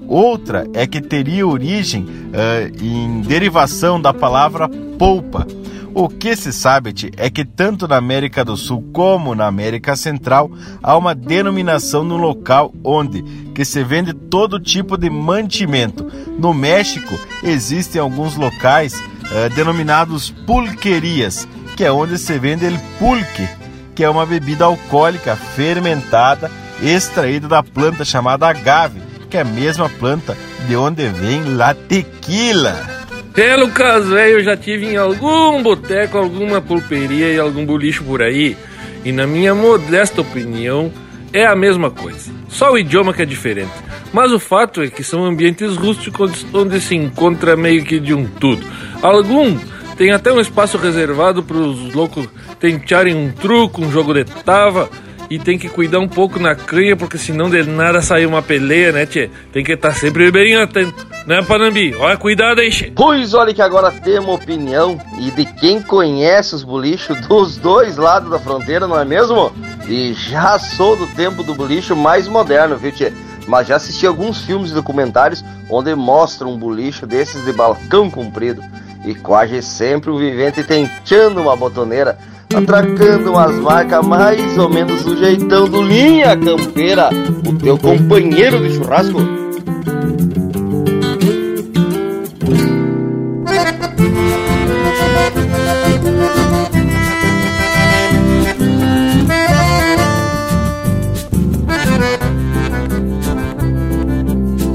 Outra é que teria origem uh, em derivação da palavra polpa. O que se sabe é que tanto na América do Sul como na América Central há uma denominação no local onde que se vende todo tipo de mantimento. No México existem alguns locais uh, denominados pulquerias, que é onde se vende el pulque, que é uma bebida alcoólica fermentada extraída da planta chamada agave que é a mesma planta de onde vem la tequila. É, Lucas, velho, eu já tive em algum boteco, alguma pulperia e algum bolicho por aí. E na minha modesta opinião, é a mesma coisa. Só o idioma que é diferente. Mas o fato é que são ambientes rústicos onde se encontra meio que de um tudo. Algum tem até um espaço reservado para os loucos tentarem um truco, um jogo de tava e tem que cuidar um pouco na canha, porque senão de nada sai uma peleia, né, tchê? Tem que estar sempre bem atento, né, Panambi? Olha, cuidado aí, tchê. Pois olha que agora temos opinião e de quem conhece os bolichos dos dois lados da fronteira, não é mesmo? E já sou do tempo do bolicho mais moderno, viu, tchê? Mas já assisti alguns filmes e documentários onde mostram um bolicho desses de balcão comprido e quase sempre o vivente tentando uma botoneira atracando umas marcas mais ou menos do jeitão do Linha Campeira, o teu companheiro de churrasco.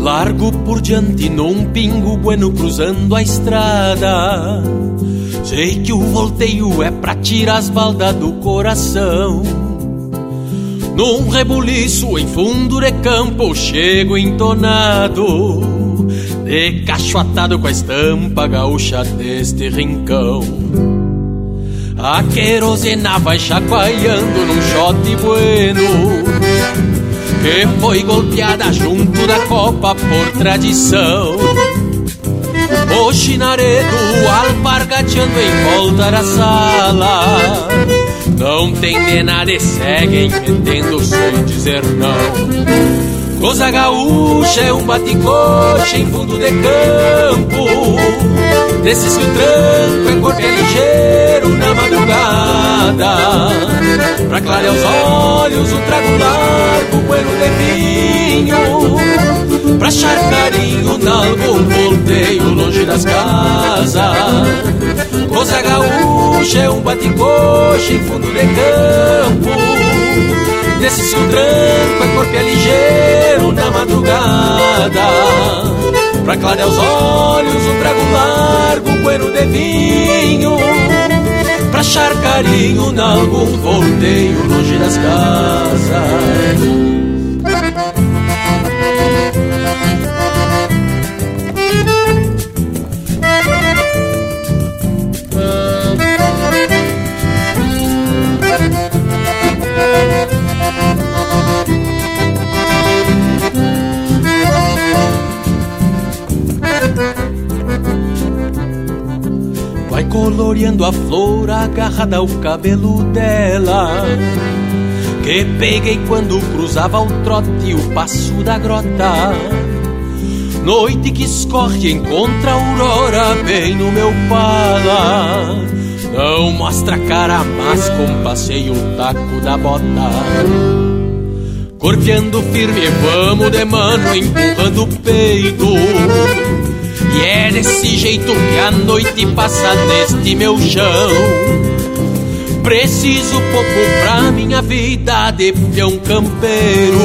Largo por diante num pingo bueno cruzando a estrada Sei que o volteio é pra tirar as baldas do coração. Num rebuliço em fundo de campo, chego entonado, de atado com a estampa gaúcha deste rincão. A querosena vai chacoalhando num shot bueno, que foi golpeada junto da copa por tradição. O chinaredo alpargateando em volta da sala. Não tem de nada e seguem metendo sem dizer não. Coisa gaúcha é um bate-coxa em fundo de campo. Desses que o tranco é corpo é ligeiro na madrugada. Pra clarear os olhos, um trago largo, bueno de vinho Pra achar carinho nalgum volteio longe das casas. Coisa gaúcha é um bate-coxa em fundo de campo. Nesse seu tranco é corpo é ligeiro na madrugada. Pra clarear os olhos, um trago largo, um bueno de vinho. Pra achar carinho nalgum volteio longe das casas agarrada ao cabelo dela. Que peguei quando cruzava o trote o passo da grota. Noite que escorre encontra a aurora bem no meu pala. Não mostra cara, mas compassei o taco da bota. Corteando firme, vamos de mano, empurrando o peito. E é desse jeito que a noite passa neste meu chão. Preciso pouco pra minha vida de peão campeiro.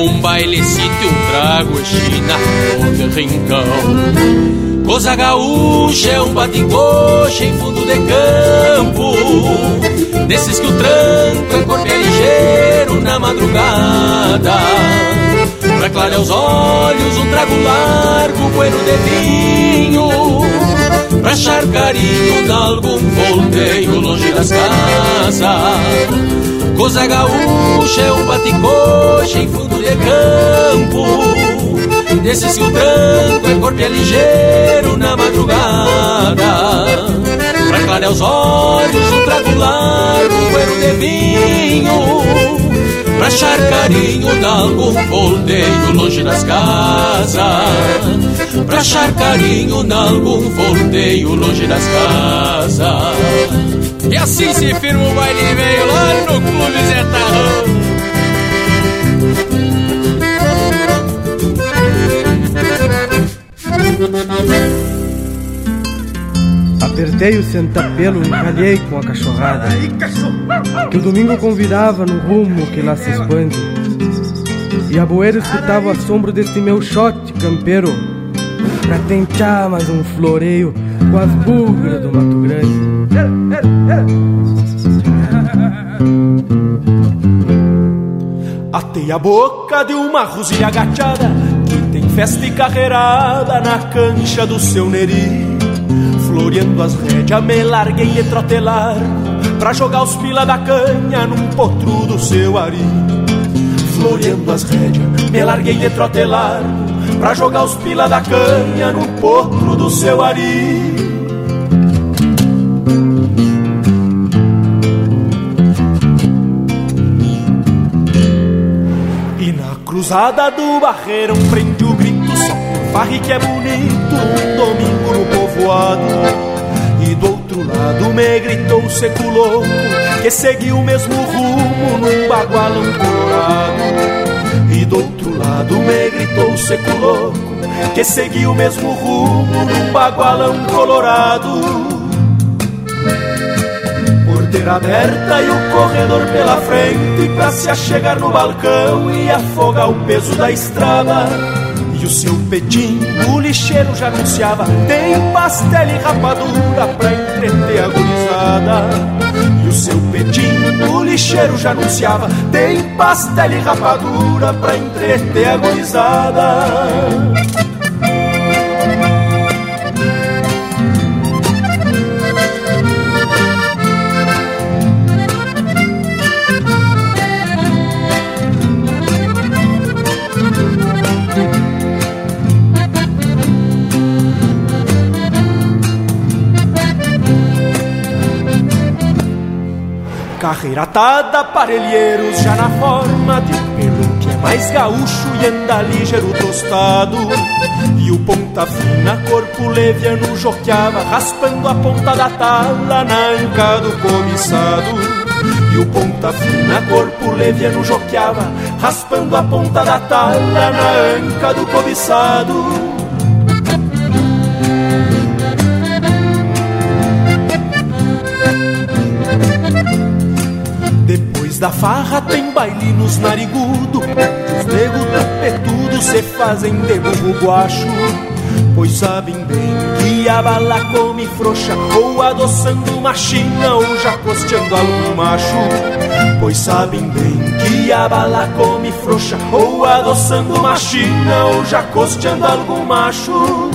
Um bailecito, um trago, china, de rincão. Coisa gaúcha é um bate-coxa em fundo de campo Desses que o tranco é corpo é ligeiro na madrugada Pra clarear os olhos um trago largo, bueno de vinho Pra achar carinho de algum volteio longe das casas. Coisa gaúcha é um bate-coxa em fundo de campo. Desses que o tranco é corpo é ligeiro na madrugada. Pra clarear os olhos um trago largo, um de vinho Pra achar carinho de algum volteio longe das casas. Pra achar carinho de algum volteio longe das casas. E assim se firma o baile veio lá no Clube Zé Tarrão Apertei o sentapelo e calhei com a cachorrada. Que o domingo convidava no rumo que lá se expande. E a boeira escutava o assombro deste meu shot campeiro. Pra tentar mais um floreio com as bugras do Mato Grande. Atei a boca de uma rosilha agachada Que tem festa e carreirada na cancha do seu neri Floreando as rédeas me larguei de trotelar Pra jogar os pila da canha num potro do seu ari. Floreando as rédeas me larguei de trotelar Pra jogar os pila da canha num potro do seu ari. Cruzada do barreirão prende o grito só farre que é bonito um domingo no povoado e do outro lado me gritou seco louco que seguiu o mesmo rumo num bagualão colorado e do outro lado me gritou seco louco que seguiu o mesmo rumo num bagualão colorado porteira aberta e o corredor pela frente Pra se achegar no balcão e afogar o peso da estrada E o seu pedim, o lixeiro já anunciava Tem pastel e rapadura pra entreter a gurizada. E o seu pedim, o lixeiro já anunciava Tem pastel e rapadura pra entreter a gurizada Carreira atada, parelheiros já na forma de um pelo que é mais gaúcho e anda ligeiro tostado. E o ponta fina, corpo leviano, joqueava, raspando a ponta da tala na anca do cobiçado. E o ponta fina, corpo leviano, joqueava, raspando a ponta da tala na anca do cobiçado. Da farra tem baile nos narigudo Os nego tapetudo se fazem de burro guacho. Pois sabem bem que a bala come frouxa Ou adoçando uma china ou já costeando algum macho. Pois sabem bem que a bala come frouxa Ou adoçando uma china ou já costeando algum macho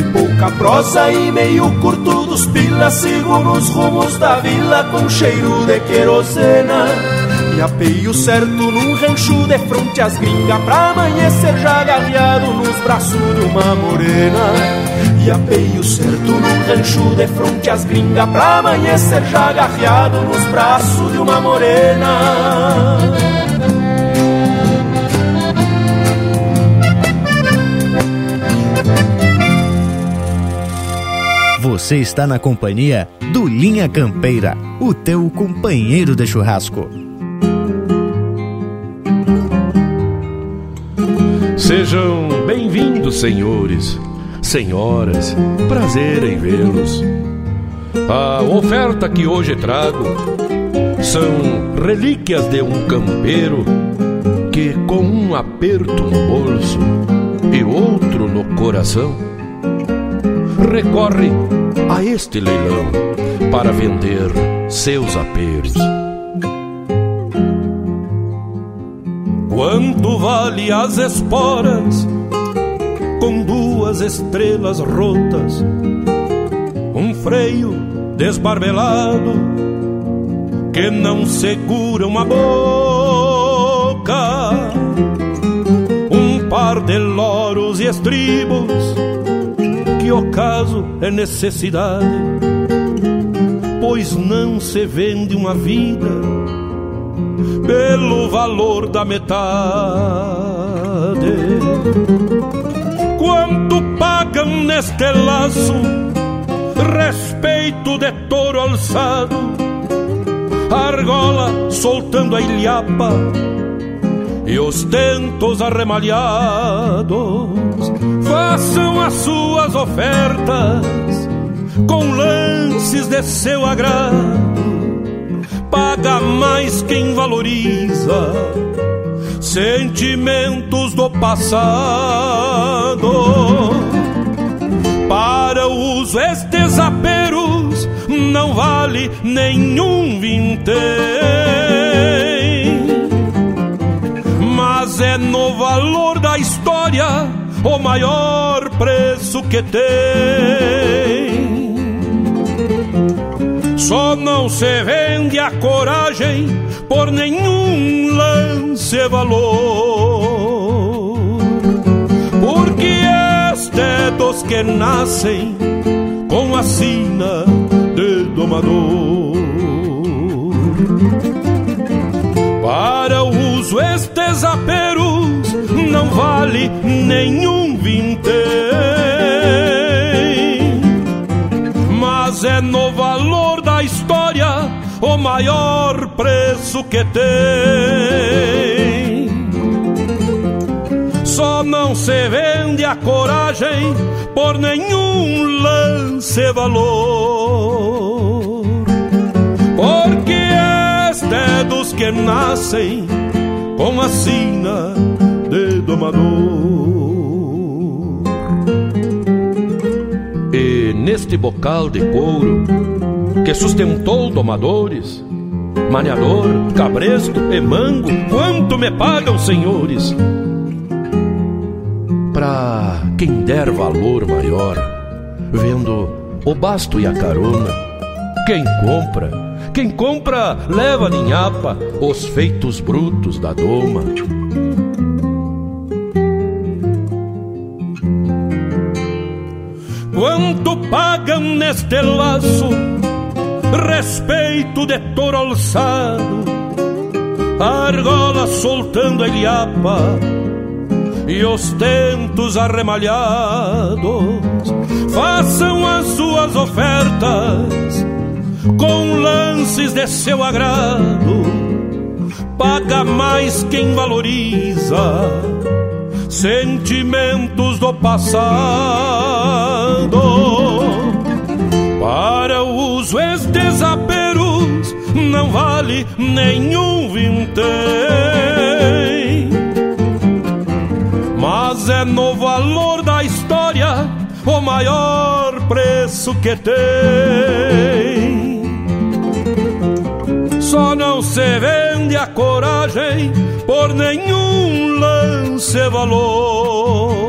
de pouca prosa e meio curto dos pilas Sigo nos rumos da vila com cheiro de querosena. E apeio certo num rancho de fronte às gringas Pra amanhecer já agarreado nos braços de uma morena. E apeio certo num rancho de fronte às gringas Pra amanhecer já agarreado nos braços de uma morena Você está na companhia do Linha Campeira, o teu companheiro de churrasco. Sejam bem-vindos, senhores, senhoras, prazer em vê-los. A oferta que hoje trago são relíquias de um campeiro que, com um aperto no bolso e outro no coração, recorre a este leilão para vender seus aperos. Quanto vale as esporas com duas estrelas rotas, um freio desbarbelado que não segura uma boca, um par de loros e estribos que ocaso é necessidade, pois não se vende uma vida pelo valor da metade. Quanto pagam neste laço respeito de touro alçado, argola soltando a ilhapa e os tentos arremalhados façam as suas ofertas com lances de seu agrado paga mais quem valoriza sentimentos do passado. Para o uso estes aperos não vale nenhum vintém, mas é no valor da história o maior preço que tem. Só não se vende a coragem por nenhum lance valor. Porque este é dos que nascem com a sina de domador. Para o uso estes aperos não vale nenhum o maior preço que tem. Só não se vende a coragem por nenhum lance valor. Porque este é dos que nascem com a sina de domador. E neste bocal de couro que sustentou domadores, maniador, cabresto e mango, quanto me pagam, senhores? Pra quem der valor maior, vendo o basto e a carona, quem compra, quem compra leva ninhapa os feitos brutos da doma. Quanto pagam neste laço respeito de touro alçado, argola soltando a ilhapa e os tentos arremalhados façam as suas ofertas com lances de seu agrado. Paga mais quem valoriza sentimentos do passado. Não vale nenhum vintém. Mas é no valor da história o maior preço que tem. Só não se vende a coragem por nenhum lance valor.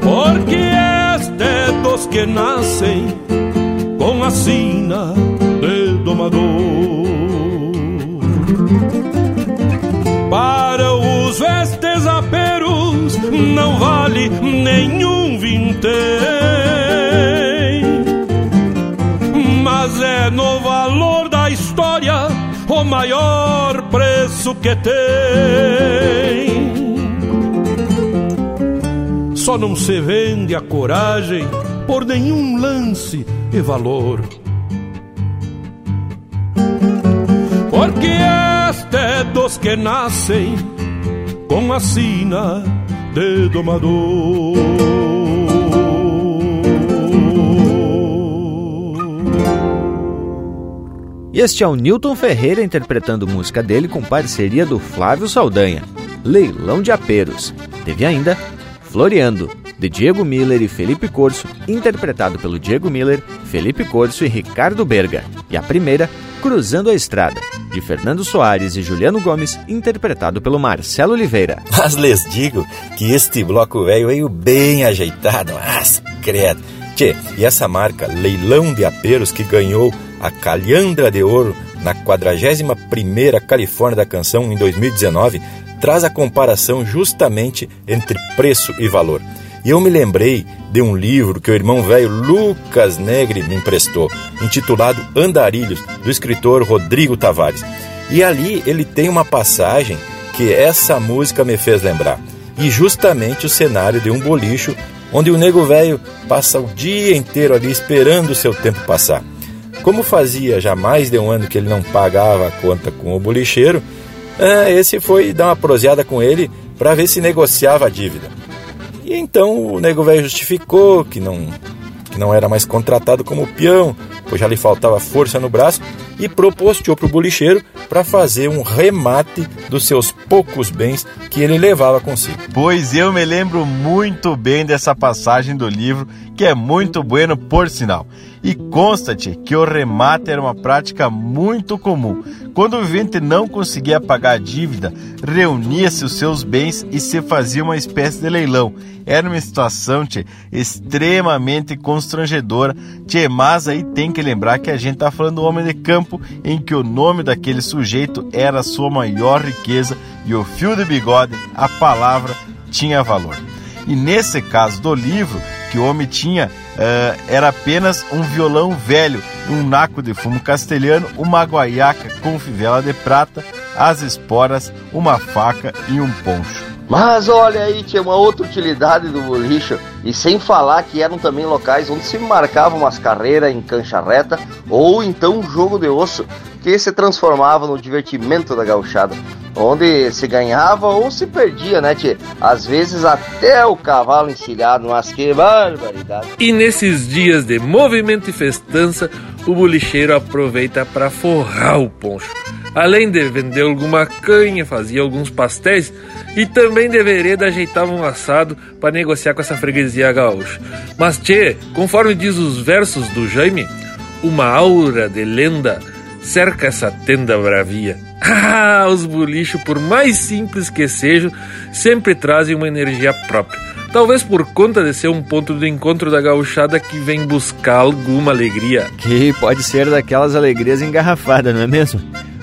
Porque este é dos que nascem com a sina Para os estes aperos não vale nenhum vintém, mas é no valor da história o maior preço que tem. Só não se vende a coragem por nenhum lance e valor. Que nascem com a sina de domador. Este é o Newton Ferreira interpretando música dele com parceria do Flávio Saldanha, Leilão de Aperos. Teve ainda Floreando, de Diego Miller e Felipe Corso, interpretado pelo Diego Miller, Felipe Corso e Ricardo Berga. E a primeira, Cruzando a Estrada, de Fernando Soares e Juliano Gomes, interpretado pelo Marcelo Oliveira. Mas lhes digo que este bloco velho veio bem ajeitado, mas credo. Tchê, e essa marca, Leilão de Aperos, que ganhou a Calhandra de Ouro na 41ª Califórnia da Canção em 2019, traz a comparação justamente entre preço e valor. E eu me lembrei de um livro que o irmão velho Lucas Negre me emprestou, intitulado Andarilhos, do escritor Rodrigo Tavares. E ali ele tem uma passagem que essa música me fez lembrar. E justamente o cenário de um bolicho onde o nego velho passa o dia inteiro ali esperando o seu tempo passar. Como fazia já mais de um ano que ele não pagava a conta com o bolicheiro, ah, esse foi dar uma proseada com ele para ver se negociava a dívida. E então o nego velho justificou que não, que não era mais contratado como peão, pois já lhe faltava força no braço, e proposteou para o bolicheiro para fazer um remate dos seus poucos bens que ele levava consigo. Pois eu me lembro muito bem dessa passagem do livro, que é muito bueno por sinal. E consta-te que o remate era uma prática muito comum. Quando o vivente não conseguia pagar a dívida, reunia-se os seus bens e se fazia uma espécie de leilão. Era uma situação tchê, extremamente constrangedora, tchê, mas aí tem que lembrar que a gente está falando do homem de campo, em que o nome daquele sujeito era a sua maior riqueza e o fio de bigode, a palavra, tinha valor. E nesse caso do livro, que o homem tinha uh, era apenas um violão velho, um naco de fumo castelhano, uma guaiaca com fivela de prata, as esporas, uma faca e um poncho. Mas olha aí, tinha uma outra utilidade do bolicho, e sem falar que eram também locais onde se marcavam umas carreiras em cancha reta ou então um jogo de osso que se transformava no divertimento da gauchada, onde se ganhava ou se perdia, né, tchê? Às vezes até o cavalo encilhado, mas que barbaridade. E nesses dias de movimento e festança, o bolicheiro aproveita para forrar o poncho. Além de vender alguma canha, fazia alguns pastéis e também de vereda ajeitava um assado para negociar com essa freguesia gaúcha. Mas, tchê, conforme diz os versos do Jaime, uma aura de lenda cerca essa tenda bravia. Ah, os bolichos, por mais simples que sejam, sempre trazem uma energia própria. Talvez por conta de ser um ponto de encontro da gauchada que vem buscar alguma alegria. Que pode ser daquelas alegrias engarrafadas, não é mesmo?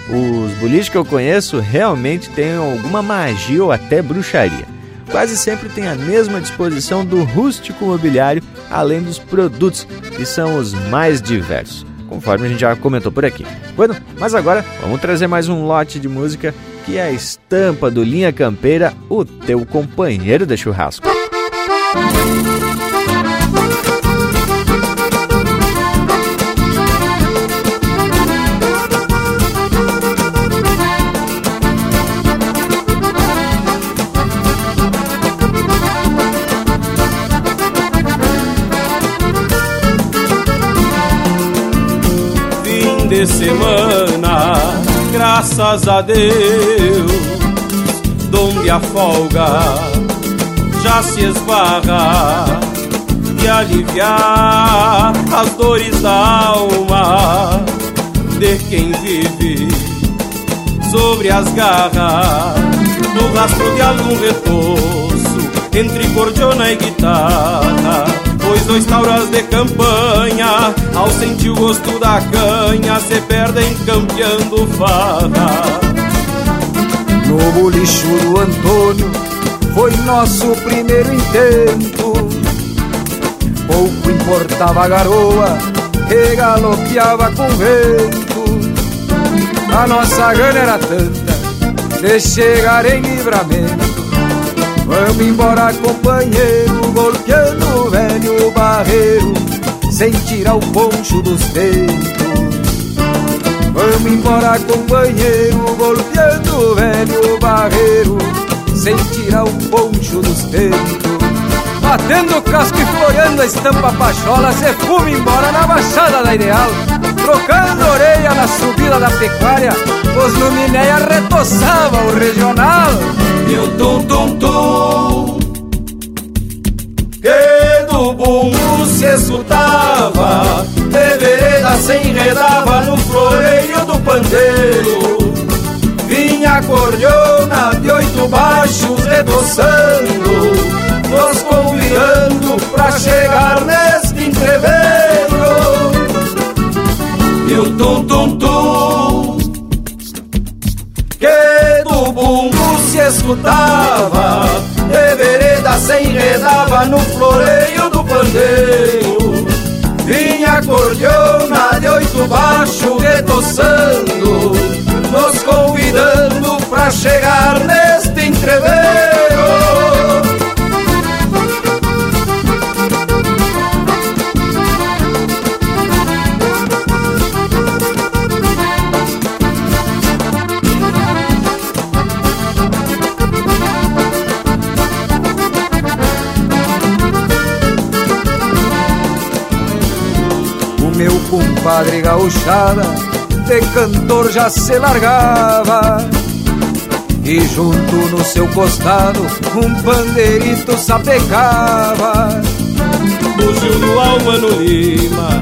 Os boliches que eu conheço realmente têm alguma magia ou até bruxaria. Quase sempre tem a mesma disposição do rústico mobiliário, além dos produtos, que são os mais diversos conforme a gente já comentou por aqui. Bueno, mas agora vamos trazer mais um lote de música que é a estampa do Linha Campeira, o teu companheiro de churrasco. de graças a Deus, donde a folga já se esbarra e aliviar as dores da alma de quem vive sobre as garras, no rastro de algum retoço entre cordiona e guitarra dois tauras de campanha, ao sentir o gosto da canha, se perdem campeando farra. No bolicho do Antônio, foi nosso primeiro intento. Pouco importava a garoa, que galopeava com vento. A nossa gana era tanta de chegar em livramento Vamos embora, companheiro, golpeando o velho barreiro, sem tirar o poncho dos peitos. Vamos embora, companheiro, golpeando o velho barreiro, sem tirar o poncho dos peitos. Batendo o casco e floreando a estampa pachola, cê fuma embora na baixada da ideal. Trocando orelha na subida da pecuária, os luminéia retoçava o regional meu tom, tom, tom. Que do bumbo se escutava, revereda se enredava no floreio do pandeiro. Vinha a cordiona de oito baixos redoçando, nos convidando pra chegar neste entreveiro. o tom escutava De vereda se enredava no floreio do pandeiro Vinha a cordiona de oito baixo retoçando nos convidando para chegar neste entreveiro. Compadre gauchada de cantor já se largava. E junto no seu costado um pandeirito sapecava. Do no Almano Lima,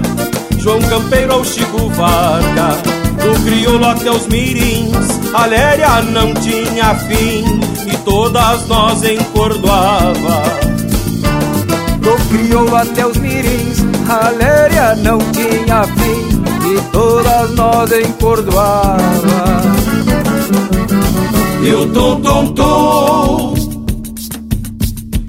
João Campeiro ao Chico Varga. Do crioulo até os mirins, a léria não tinha fim. E todas nós encordoava. Do crioulo até os mirins, a léria não tinha fim todas nós encordoava. E o tum tum tum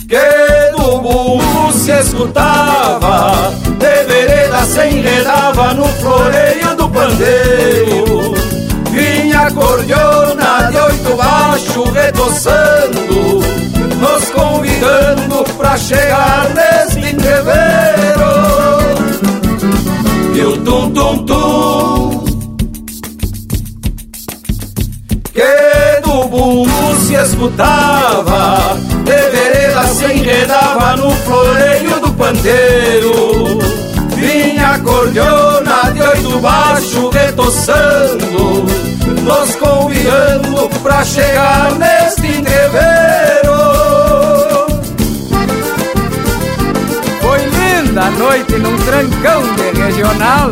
que do bumbo se escutava, de vereda se enredava no floreio do pandeiro. Vinha a cordiona de oito baixo retoçando, nos convidando pra chegar neste entreveiro e o tum escutava, de vereda se enredava no floreio do pandeiro. Vinha a cordiona de oito baixo retoçando, nos convidando pra chegar neste entreveiro. da noite num trancão de regional?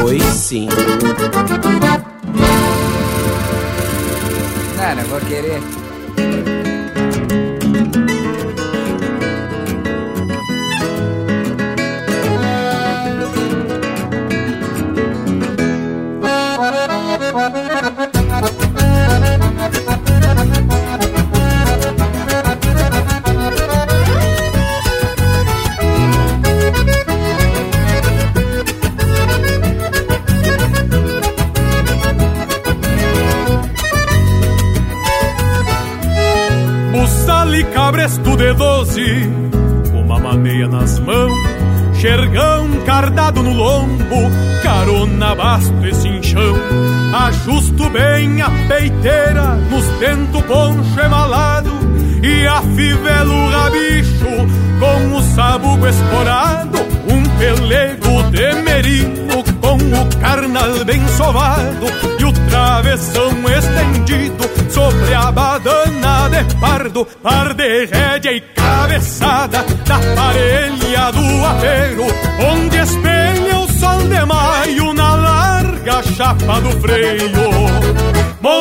Foi sim. Não, não vou querer. Cabresto de doze, uma maneia nas mãos, xergão cardado no lombo, carona basto e cinchão. Ajusto bem a peiteira nos tento poncho emalado e afivelo o rabicho com o sabugo esporado, um pelego de merino com o carnal bem sovado e o travessão estendido sobre a badana de pardo, par de rédea e cabeçada da parelha do apeiro, onde espelha o sol de maio na larga chapa do freio.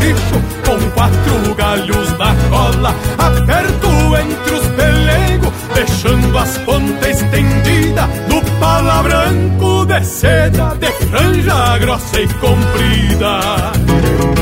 capricho com quatro galhos da cola, aperto entre os pelegos, deixando as pontas estendidas do pala branco de seda, de franja grossa e comprida.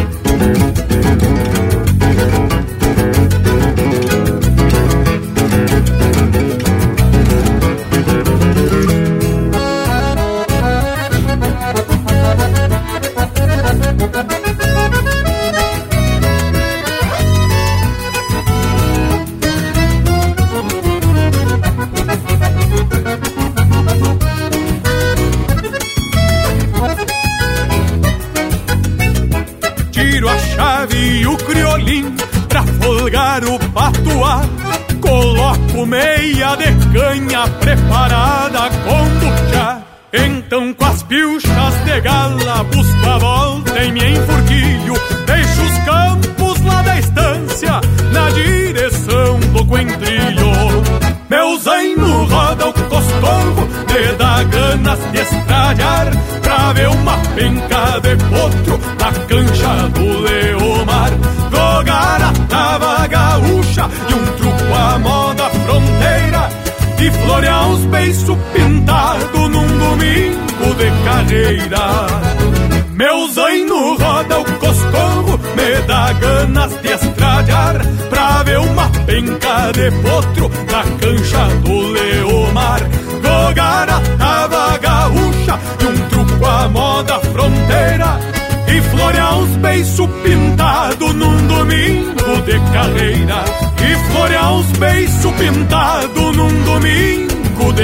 Meia de canha preparada com buchá. Então com as pilchas de gala busco a volta e me enfurquilho. Deixo os campos lá da estância na direção do coentrilho. Meu zaino roda o coscorro, me dá ganas de estralhar Pra ver uma penca de potro na cancha beiços pintados num domingo de carreira Meu zaino roda o coscorro, me dá ganas de estralhar Pra ver uma penca de potro na cancha do Leomar. Jogar a tava gaúcha e um truco à moda fronteira. E florear uns beiços pintados num domingo de carreira. E florear uns beiços pintados num domingo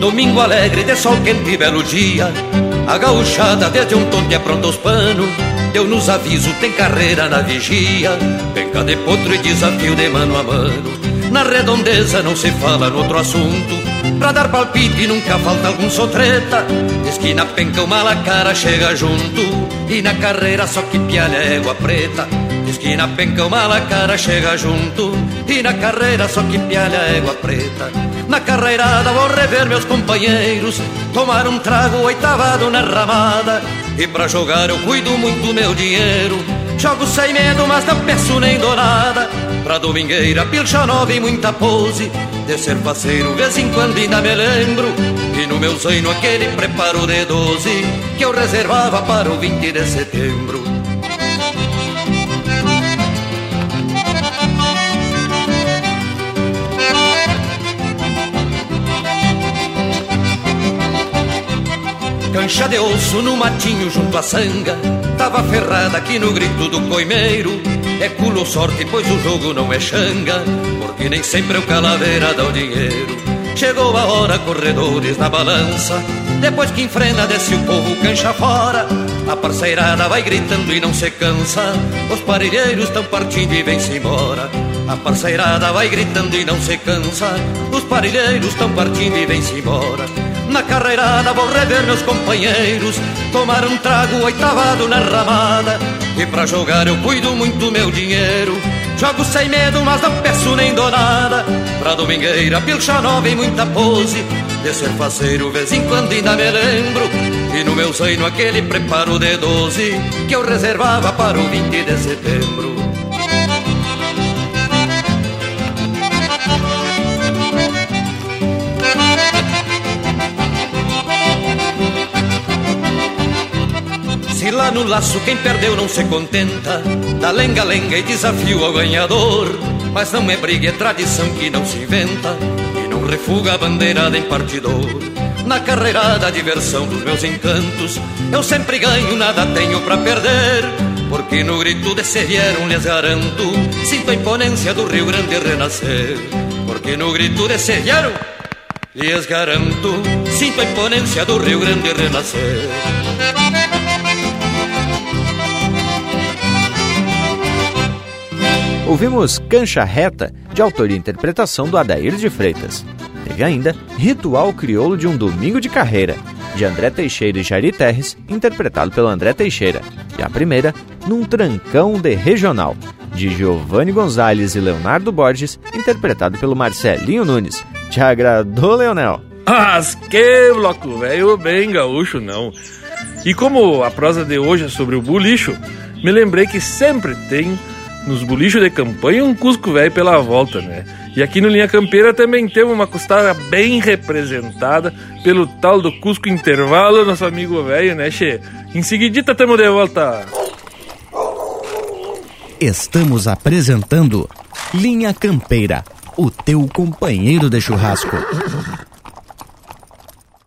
Domingo alegre de sol quente e belo dia. A gauchada desde um tonte apronta os panos Deu-nos aviso, tem carreira na vigia. Penca de potro e desafio de mano a mano. Na redondeza não se fala no outro assunto. Pra dar palpite nunca falta algum sotreta. Esquina penca uma cara chega junto. E na carreira só que pialha égua preta. Esquina penca uma cara chega junto. E na carreira só que pialha égua preta Na carreirada vou rever meus companheiros Tomar um trago oitavado na ramada. E pra jogar eu cuido muito meu dinheiro. Jogo sem medo, mas não peço nem dou nada. Pra domingueira, pilcha nova e muita pose. De ser parceiro, vez em quando ainda me lembro. E no meu zaino aquele preparo de doze Que eu reservava para o 20 de setembro Cancha de osso no matinho junto à sanga. Tava ferrada aqui no grito do coimeiro. É culo sorte, pois o jogo não é xanga Porque nem sempre o calaveira dá o dinheiro. Chegou a hora, corredores na balança. Depois que enfrena, desce o povo cancha fora. A parceirada vai gritando e não se cansa. Os parelheiros estão partindo e vem-se embora. A parceirada vai gritando e não se cansa. Os parelheiros estão partindo e vem-se embora na carreirada vou rever meus companheiros Tomar um trago oitavado na ramada. E pra jogar eu cuido muito meu dinheiro. Jogo sem medo, mas não peço nem dou nada. Pra domingueira, pilcha nova e muita pose. De ser faceiro, vez em quando ainda me lembro. E no meu zaino aquele preparo de doze Que eu reservava para o 20 de setembro no laço quem perdeu não se contenta. Dá lenga-lenga e desafio ao ganhador Mas não é briga, é tradição que não se inventa E não refuga a bandeirada em partidor Na carreirada a diversão dos meus encantos Eu sempre ganho, nada tenho pra perder Porque no grito de se vieram lhes garanto Sinto a imponência do Rio Grande renascer Porque no grito de se vieram lhes garanto Sinto a imponência do Rio Grande renascer Ouvimos Cancha Reta, de autoria e interpretação do Adair de Freitas. Teve ainda Ritual Crioulo de um Domingo de Carreira, de André Teixeira e Jari Terres, interpretado pelo André Teixeira. E a primeira, Num Trancão de Regional, de Giovanni Gonzalez e Leonardo Borges, interpretado pelo Marcelinho Nunes. Te agradou, Leonel? Mas que bloco velho bem gaúcho, não. E como a prosa de hoje é sobre o bulicho, me lembrei que sempre tem nos bolichos de campanha um cusco velho pela volta, né? E aqui no Linha Campeira também temos uma costada bem representada pelo tal do Cusco Intervalo, nosso amigo velho, né, Che? Em seguidita tamo de volta. Estamos apresentando Linha Campeira, o teu companheiro de churrasco.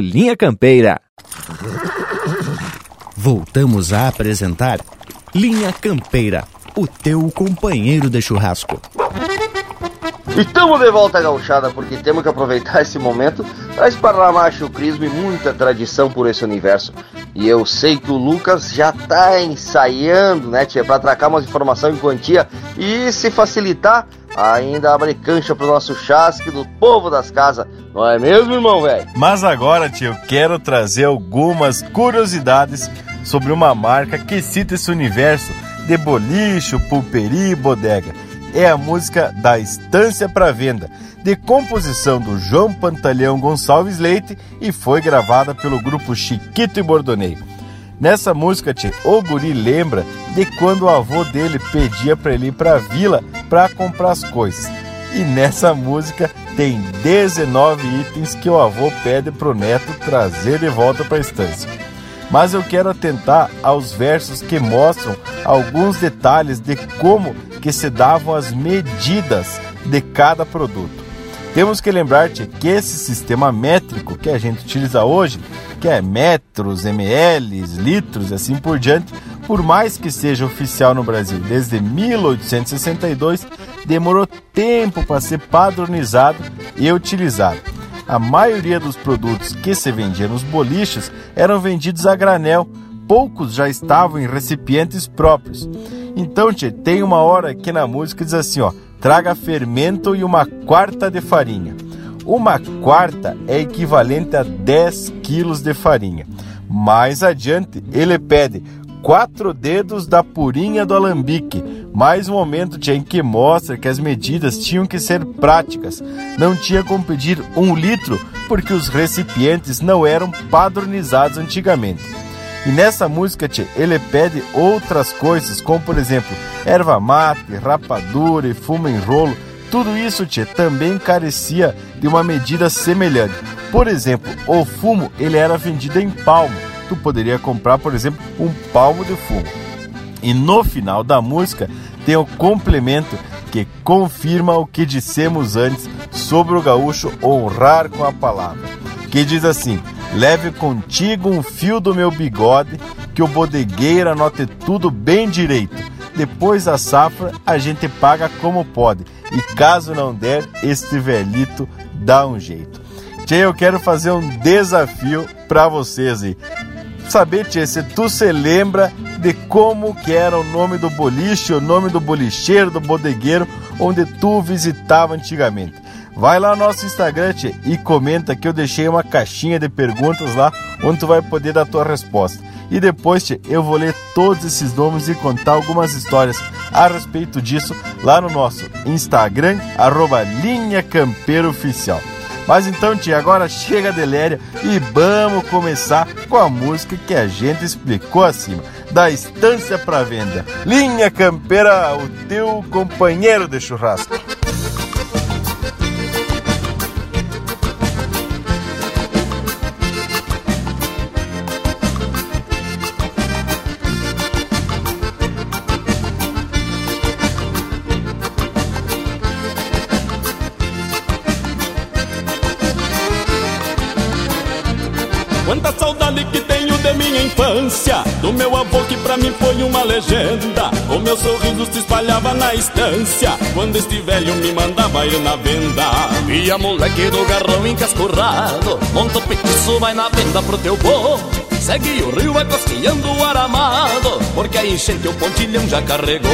Linha Campeira. Voltamos a apresentar Linha Campeira, o teu companheiro de churrasco. E estamos de volta gauchada porque temos que aproveitar esse momento para esparramar chucrismo e muita tradição por esse universo. E eu sei que o Lucas já tá ensaiando, né, tia, para atracar umas informações em quantia e se facilitar, ainda abre cancha pro nosso chasque do povo das casas. Não é mesmo, irmão, velho? Mas agora, tio, quero trazer algumas curiosidades sobre uma marca que cita esse universo de bolicho, pulperi e bodega. É a música da Estância para Venda, de composição do João Pantaleão Gonçalves Leite e foi gravada pelo grupo Chiquito e Bordoneio. Nessa música, tio, o guri lembra de quando o avô dele pedia para ele ir para a vila para comprar as coisas. E nessa música tem 19 itens que o avô pede pro neto trazer de volta para a estância. Mas eu quero atentar aos versos que mostram alguns detalhes de como que se davam as medidas de cada produto. Temos que lembrar-te que esse sistema métrico que a gente utiliza hoje, que é metros, ml, litros e assim por diante, por mais que seja oficial no Brasil desde 1862, demorou tempo para ser padronizado e utilizado. A maioria dos produtos que se vendiam nos boliches eram vendidos a granel, poucos já estavam em recipientes próprios. Então, tchê, tem uma hora que na música diz assim, ó, traga fermento e uma quarta de farinha. Uma quarta é equivalente a 10 quilos de farinha. Mais adiante, ele pede quatro dedos da purinha do alambique. Mais um momento em que mostra que as medidas tinham que ser práticas. Não tinha como pedir um litro, porque os recipientes não eram padronizados antigamente. E nessa música, tchê, ele pede outras coisas, como por exemplo, erva mate, rapadura e fumo em rolo. Tudo isso, tchê, também carecia de uma medida semelhante. Por exemplo, o fumo ele era vendido em palmo. Tu poderia comprar, por exemplo, um palmo de fumo. E no final da música tem o complemento que confirma o que dissemos antes sobre o gaúcho honrar com a palavra. Que diz assim: Leve contigo um fio do meu bigode, que o bodegueiro anote tudo bem direito. Depois da safra, a gente paga como pode. E caso não der, este velhito dá um jeito. Tchê, eu quero fazer um desafio para vocês aí. Saber, Tchê, se tu se lembra de como que era o nome do boliche, o nome do bolicheiro, do bodegueiro, onde tu visitava antigamente. Vai lá no nosso Instagram e comenta que eu deixei uma caixinha de perguntas lá onde tu vai poder dar tua resposta. E depois eu vou ler todos esses nomes e contar algumas histórias a respeito disso lá no nosso Instagram, arroba Linha Campeiro Oficial. Mas então, tia, agora chega de léria e vamos começar com a música que a gente explicou acima. Da Estância para Venda. Linha Campeira, o teu companheiro de churrasco. Do meu avô que pra mim foi uma legenda. O meu sorriso se espalhava na estância. Quando este velho me mandava ir na venda. E a moleque do garrão encascurrado. Monta o petiço, vai na venda pro teu povo Segue o rio, vai costeando o aramado. Porque a enchente o pontilhão já carregou.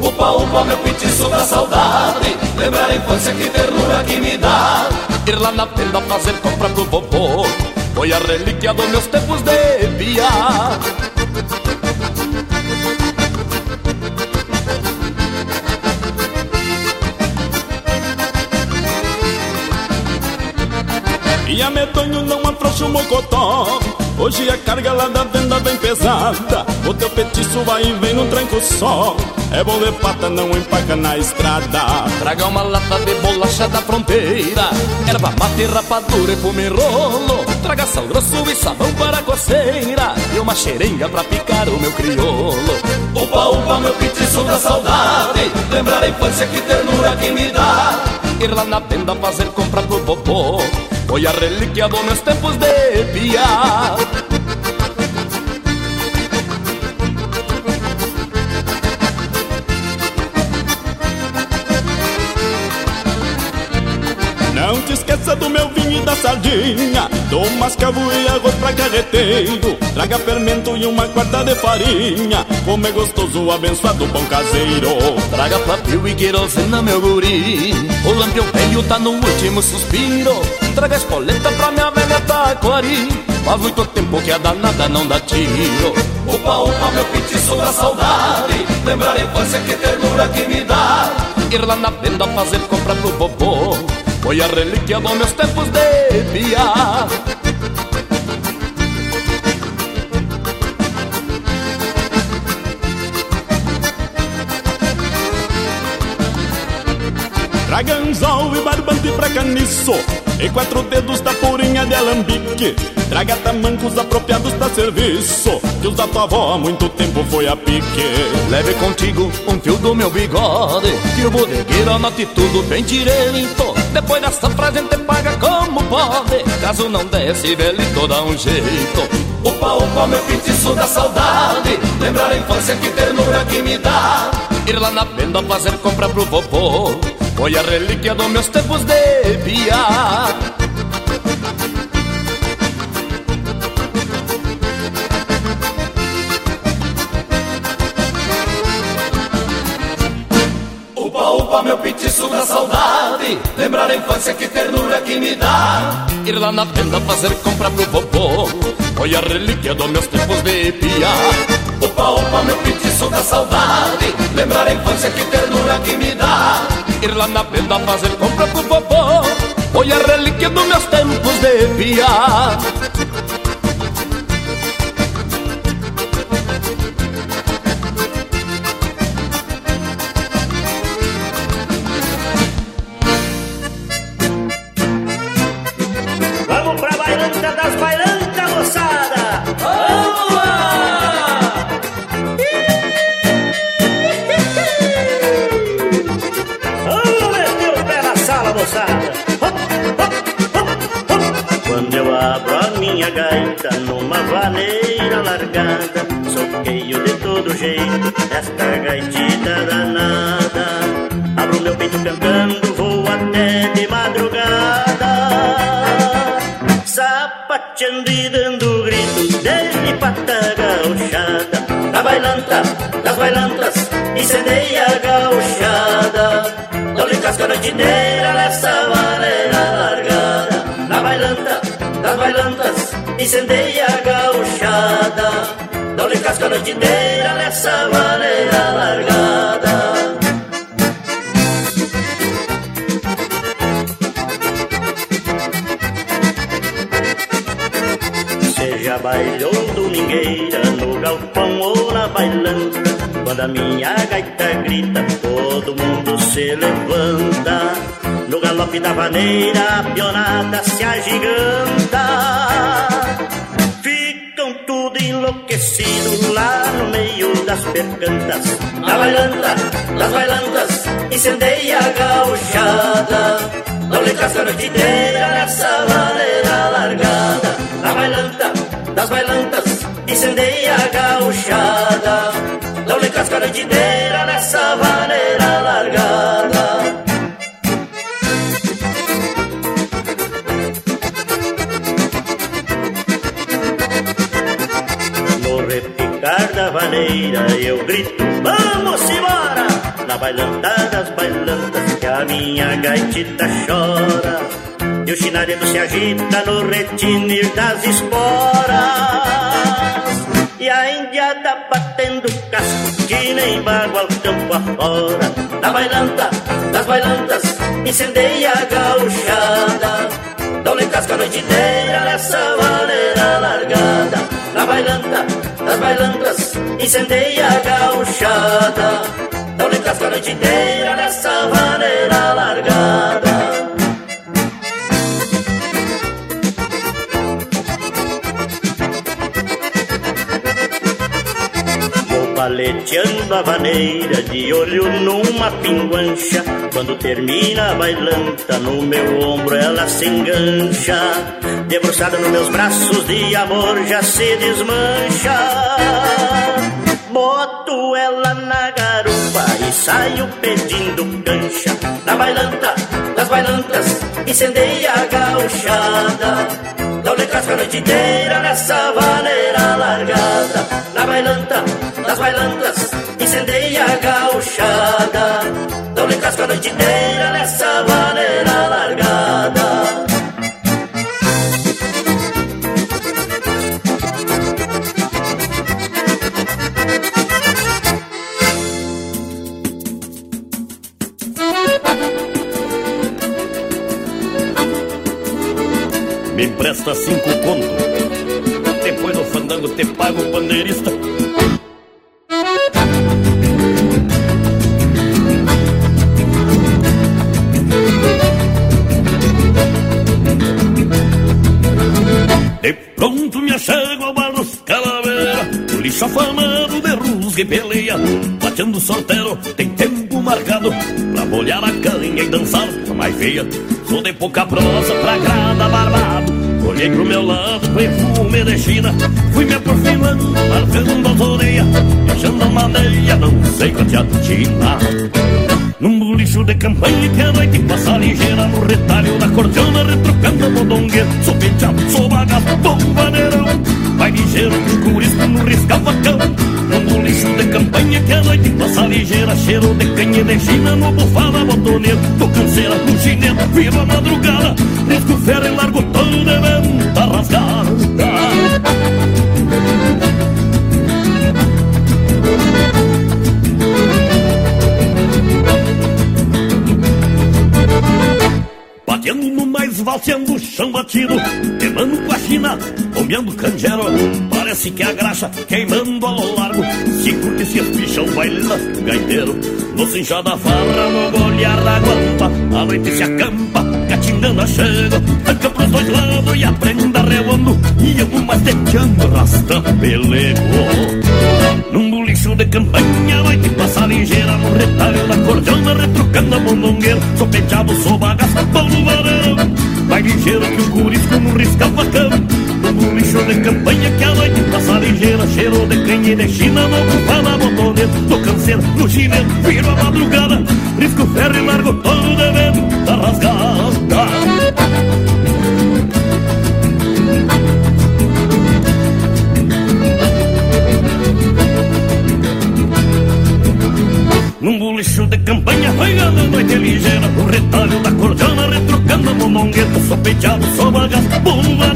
Upa, upa, meu petiço da saudade. Lembrar a infância, que ternura que me dá. Ir lá na tenda fazer compra pro vovô Foi a relíquia dos meus tempos de piar E a medonho não afrouxa o mocotó Hoje a carga lá da venda vem pesada. O teu petiço vai e vem no tranco só É bom de pata, não empaca na estrada. Traga uma lata de bolacha da fronteira Erva mate, rapadura e fume rolo Traga sal grosso e sabão para a coceira E uma xerenga pra picar o meu crioulo. Upa, upa, meu petiço da saudade. Lembrar a infância, que ternura que me dá. Ir lá na venda fazer compra pro popô. Foi a relíquia dos meus tempos de piar esqueça do meu vinho e da sardinha. Do mascavo e arroz pra carreteiro. Traga fermento e uma quarta de farinha. Como é gostoso abençoado pão caseiro. Traga papel e querosena, meu guri. O lampião velho tá no último suspiro. Traga espoleta pra minha velha taquari. Faz muito tempo que a danada não dá tiro. Upa, upa, meu petiço da saudade. Lembrar a infância, que ternura que me dá. Ir lá na venda fazer compra pro vovô foi a relíquia dos meus tempos de piar Traga anzol e barbante pra caniço E quatro dedos da purinha de alambique. Traga tamancos apropriados pra serviço Que os da tua avó há muito tempo foi a pique. Leve contigo um fio do meu bigode Que o bodegueiro anote tudo bem direito Depois dessa frase a gente paga como pode. Caso não desse velho dá um jeito. Opa, opa, meu petiço da saudade. Lembrar a infância, que ternura que me dá. Ir lá na venda fazer compra pro vovô. Foi a relíquia dos meus tempos de piar Upa, meu petiço da saudade. Lembrar a infância, que ternura que me dá. Ir lá na venda fazer compra pro vovô. Foi a relíquia dos meus tempos de piar Upa, upa, meu petiço da saudade. Lembrar a infância, que ternura que me dá. Ir lá na venda fazer compra pro vovô. Foi a relíquia dos meus tempos de piar Dou-lhe casca a noite inteira nessa maneira largada. Na bailanta, das bailantas, incendeia a gauchada. Dou-lhe casca a noite inteira No galope da vaneira, a pionada se agiganta. Ficam tudo enlouquecido lá no meio das percantas. Na bailanta, das bailantas, incendeia a gauchada. Lhe casca inteira nessa maneira largada. Na bailanta, das bailantas, incendeia a gauchada. Lhe casca inteira nessa maneira largada. Vaneira eu grito, vamos embora! na bailanta das bailantas que a minha gaitita chora. E o chinaredo se agita no retinir das esporas. E a indiada batendo casco que nem bagual campo afora. Na bailanta das bailantas incendeia a gauchada. Dão-lhe casca a noite inteira nessa valeira largada. Na bailanta das bailantas incendeia a gauchada. Dão-lhe casca a noite inteira nessa valeira largada. Paleteando a vaneira, de olho numa pinguancha. Quando termina a bailanta, no meu ombro ela se engancha. Debruçada nos meus braços de amor, já se desmancha. Boto ela na garupa e saio pedindo cancha. Na bailanta, nas bailantas, incendeia a gauchada. Dá-lhe casca a noite inteira nessa vaneira largada. Na bailanta, das bailantas, incendeia a gauchada. Dão-lhe casca a noite inteira nessa maneira Me empresta cinco conto. Depois do fandango te pago o pandeirista. De pronto me achego ao bar dos Calaveira O lixo afamado de rusga e peleia Bateando sorteiro, tem tempo marcado Pra molhar a canha e dançar a mais feia. Sou de pouca prosa pra grada barbado. Olhei pro meu lado, perfume de China. Fui me aprofundando, marcando as orelhas Achando a maneira, não sei quanto China. Num bulicho de campanha que a noite passa ligeira No retalho da cordiona retrucando a modongueira. Sou penteado, sou bagaço, bom maneirão Vai ligeiro que o curisco não risca facão. Num bulicho de campanha que a noite ligeira Cheiro de canha de china no Tô canseira no chinelo, viro a madrugada Risco ferro e largo todo de venta rasgada. Bateando no mais valseando o chão batido Queimando com a china, bombeando canjero Parece que a graxa queimando ao largo Se curte se espicha o baile do gaiteiro No cincha da farra, no golhar da guampa A noite se acampa, catingando a chega Tanca pros dois lados e a prenda revoando E mais teteando, rastando pelego. Num bulicho de campanha, noite passa ligeira No retalho da cordiona, retrucando a mondongueira Sou penteado, sou bagaço, bom no varão. Vai ligeiro que o curisco não risca facão Num bulicho de campanha que a noite passa ligeira Cheiro de canha e de china, no bufada botoneira Tô canseiro, no chinelo, viro a madrugada Risco ferro e largo todo devendo da rasgada. Num bulicho de campanha, regando a noite ligeira No retalho da cordiona, retrucando a mondongueta Sou penteado, sou bagaço, bom maneirão Vai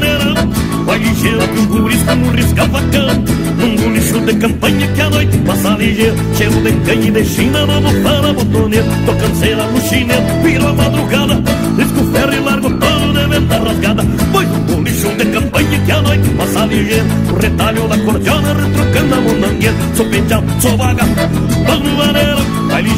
ligeiro que o gurisco não risca facão Num bulicho de campanha que a noite passa ligeiro Cheiro de canha e de china, no bufana botoneira Tô canseira no chinelo, viro a madrugada Risco ferro e largo todo de venta rasgada. Pois num bulicho de campanha que a noite passa ligeiro O retalho da cordiona, retrucando a mondongueta Sou penteado, sou bagaço,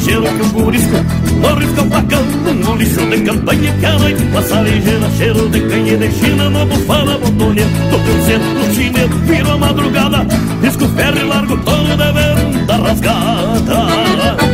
ligeiro que o gurisco não risca o facão Um lixo de campanha que a noite passa ligeira Cheiro de canha de china, no bufana botoneira Tô canseiro no chinelo, viro a madrugada Risco ferro e largo todo de venta rasgada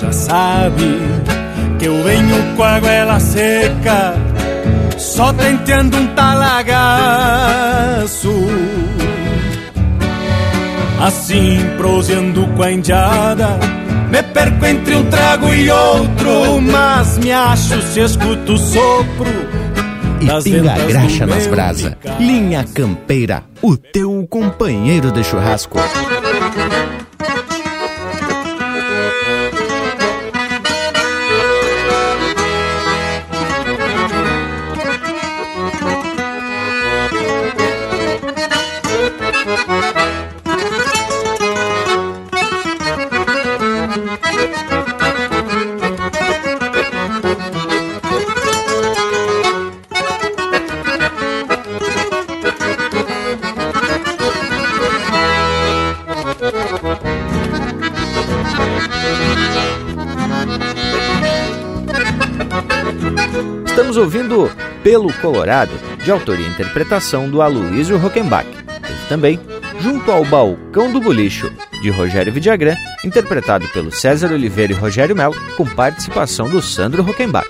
já sabe que eu venho com a goela seca, só tentando um talagaço. Assim, proseando com a indiada, me perco entre um trago e outro, mas me acho se escuto o sopro. E pinga graxa nas brasa. Linha Campeira, o teu companheiro de churrasco. Ouvindo Pelo Colorado, de autoria e interpretação do Aloysio Rockenbach. Teve também Junto ao Balcão do Bolicho, de Rogério Vidagrã, interpretado pelo César Oliveira e Rogério Melo, com participação do Sandro Rockenbach.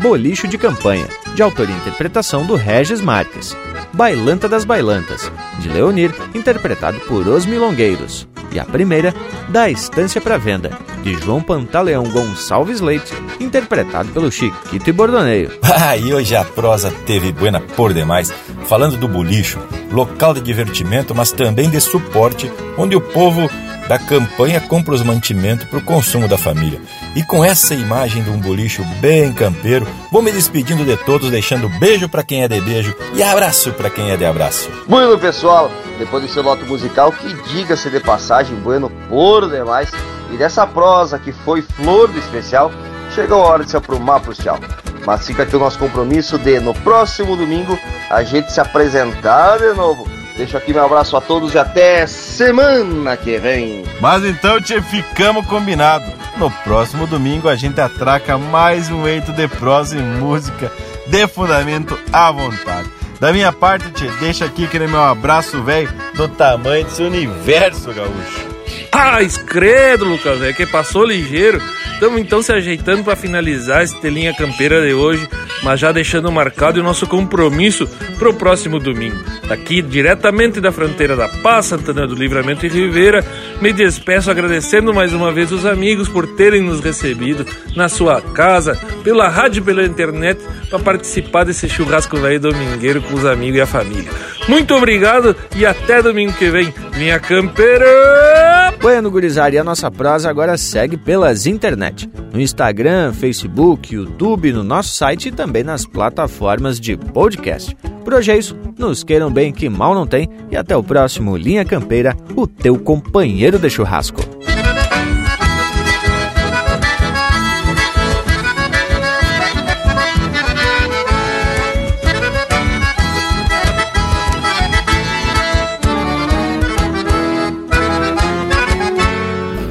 Bolicho de Campanha, de autoria e interpretação do Regis Marques. Bailanta das Bailantas, de Leonir, interpretado por Os Milongueiros. E a primeira, Da Estância para Venda, de João Pantaleão Gonçalves Leite, interpretado pelo Chiquito e Bordoneio. Ah, e hoje a prosa teve buena por demais, falando do bolicho, local de divertimento, mas também de suporte, onde o povo da campanha compra os mantimentos para o consumo da família. E com essa imagem de um bolicho bem campeiro, vou me despedindo de todos, deixando beijo para quem é de beijo e abraço para quem é de abraço. Bueno, pessoal, depois desse lote musical, que diga-se de passagem, bueno por demais, e dessa prosa que foi flor do especial, chegou a hora de se aprumar pro tchau. Mas fica aqui o nosso compromisso de, no próximo domingo, a gente se apresentar de novo Deixo aqui meu abraço a todos e até semana que vem. Mas então, tchê, ficamos combinado. No próximo domingo a gente atraca mais um eito de prosa e música de fundamento à vontade. Da minha parte, tchê, deixa aqui aquele meu abraço velho do tamanho desse universo gaúcho. Ah, escredo, Lucas, é que passou ligeiro. Estamos então se ajeitando para finalizar esse telinha campeira de hoje, mas já deixando marcado o nosso compromisso para o próximo domingo. Daqui, diretamente da fronteira da Paz, Santana do Livramento e Ribeira, me despeço agradecendo mais uma vez os amigos por terem nos recebido na sua casa, pela rádio e pela internet, para participar desse churrasco velho domingueiro com os amigos e a família. Muito obrigado e até domingo que vem, minha campeira! Bueno, gurizada, e a nossa prosa agora segue pelas internet. No Instagram, Facebook, YouTube, no nosso site e também nas plataformas de podcast. Por hoje é isso, nos queiram bem que mal não tem e até o próximo Linha Campeira, o teu companheiro de churrasco.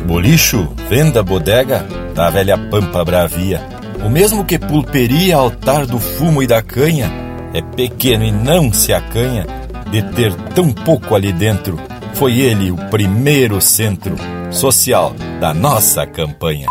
Bolicho, venda, bodega, da velha pampa bravia. O mesmo que pulperia, altar do fumo e da canha, é pequeno e não se acanha de ter tão pouco ali dentro. Foi ele o primeiro centro social da nossa campanha.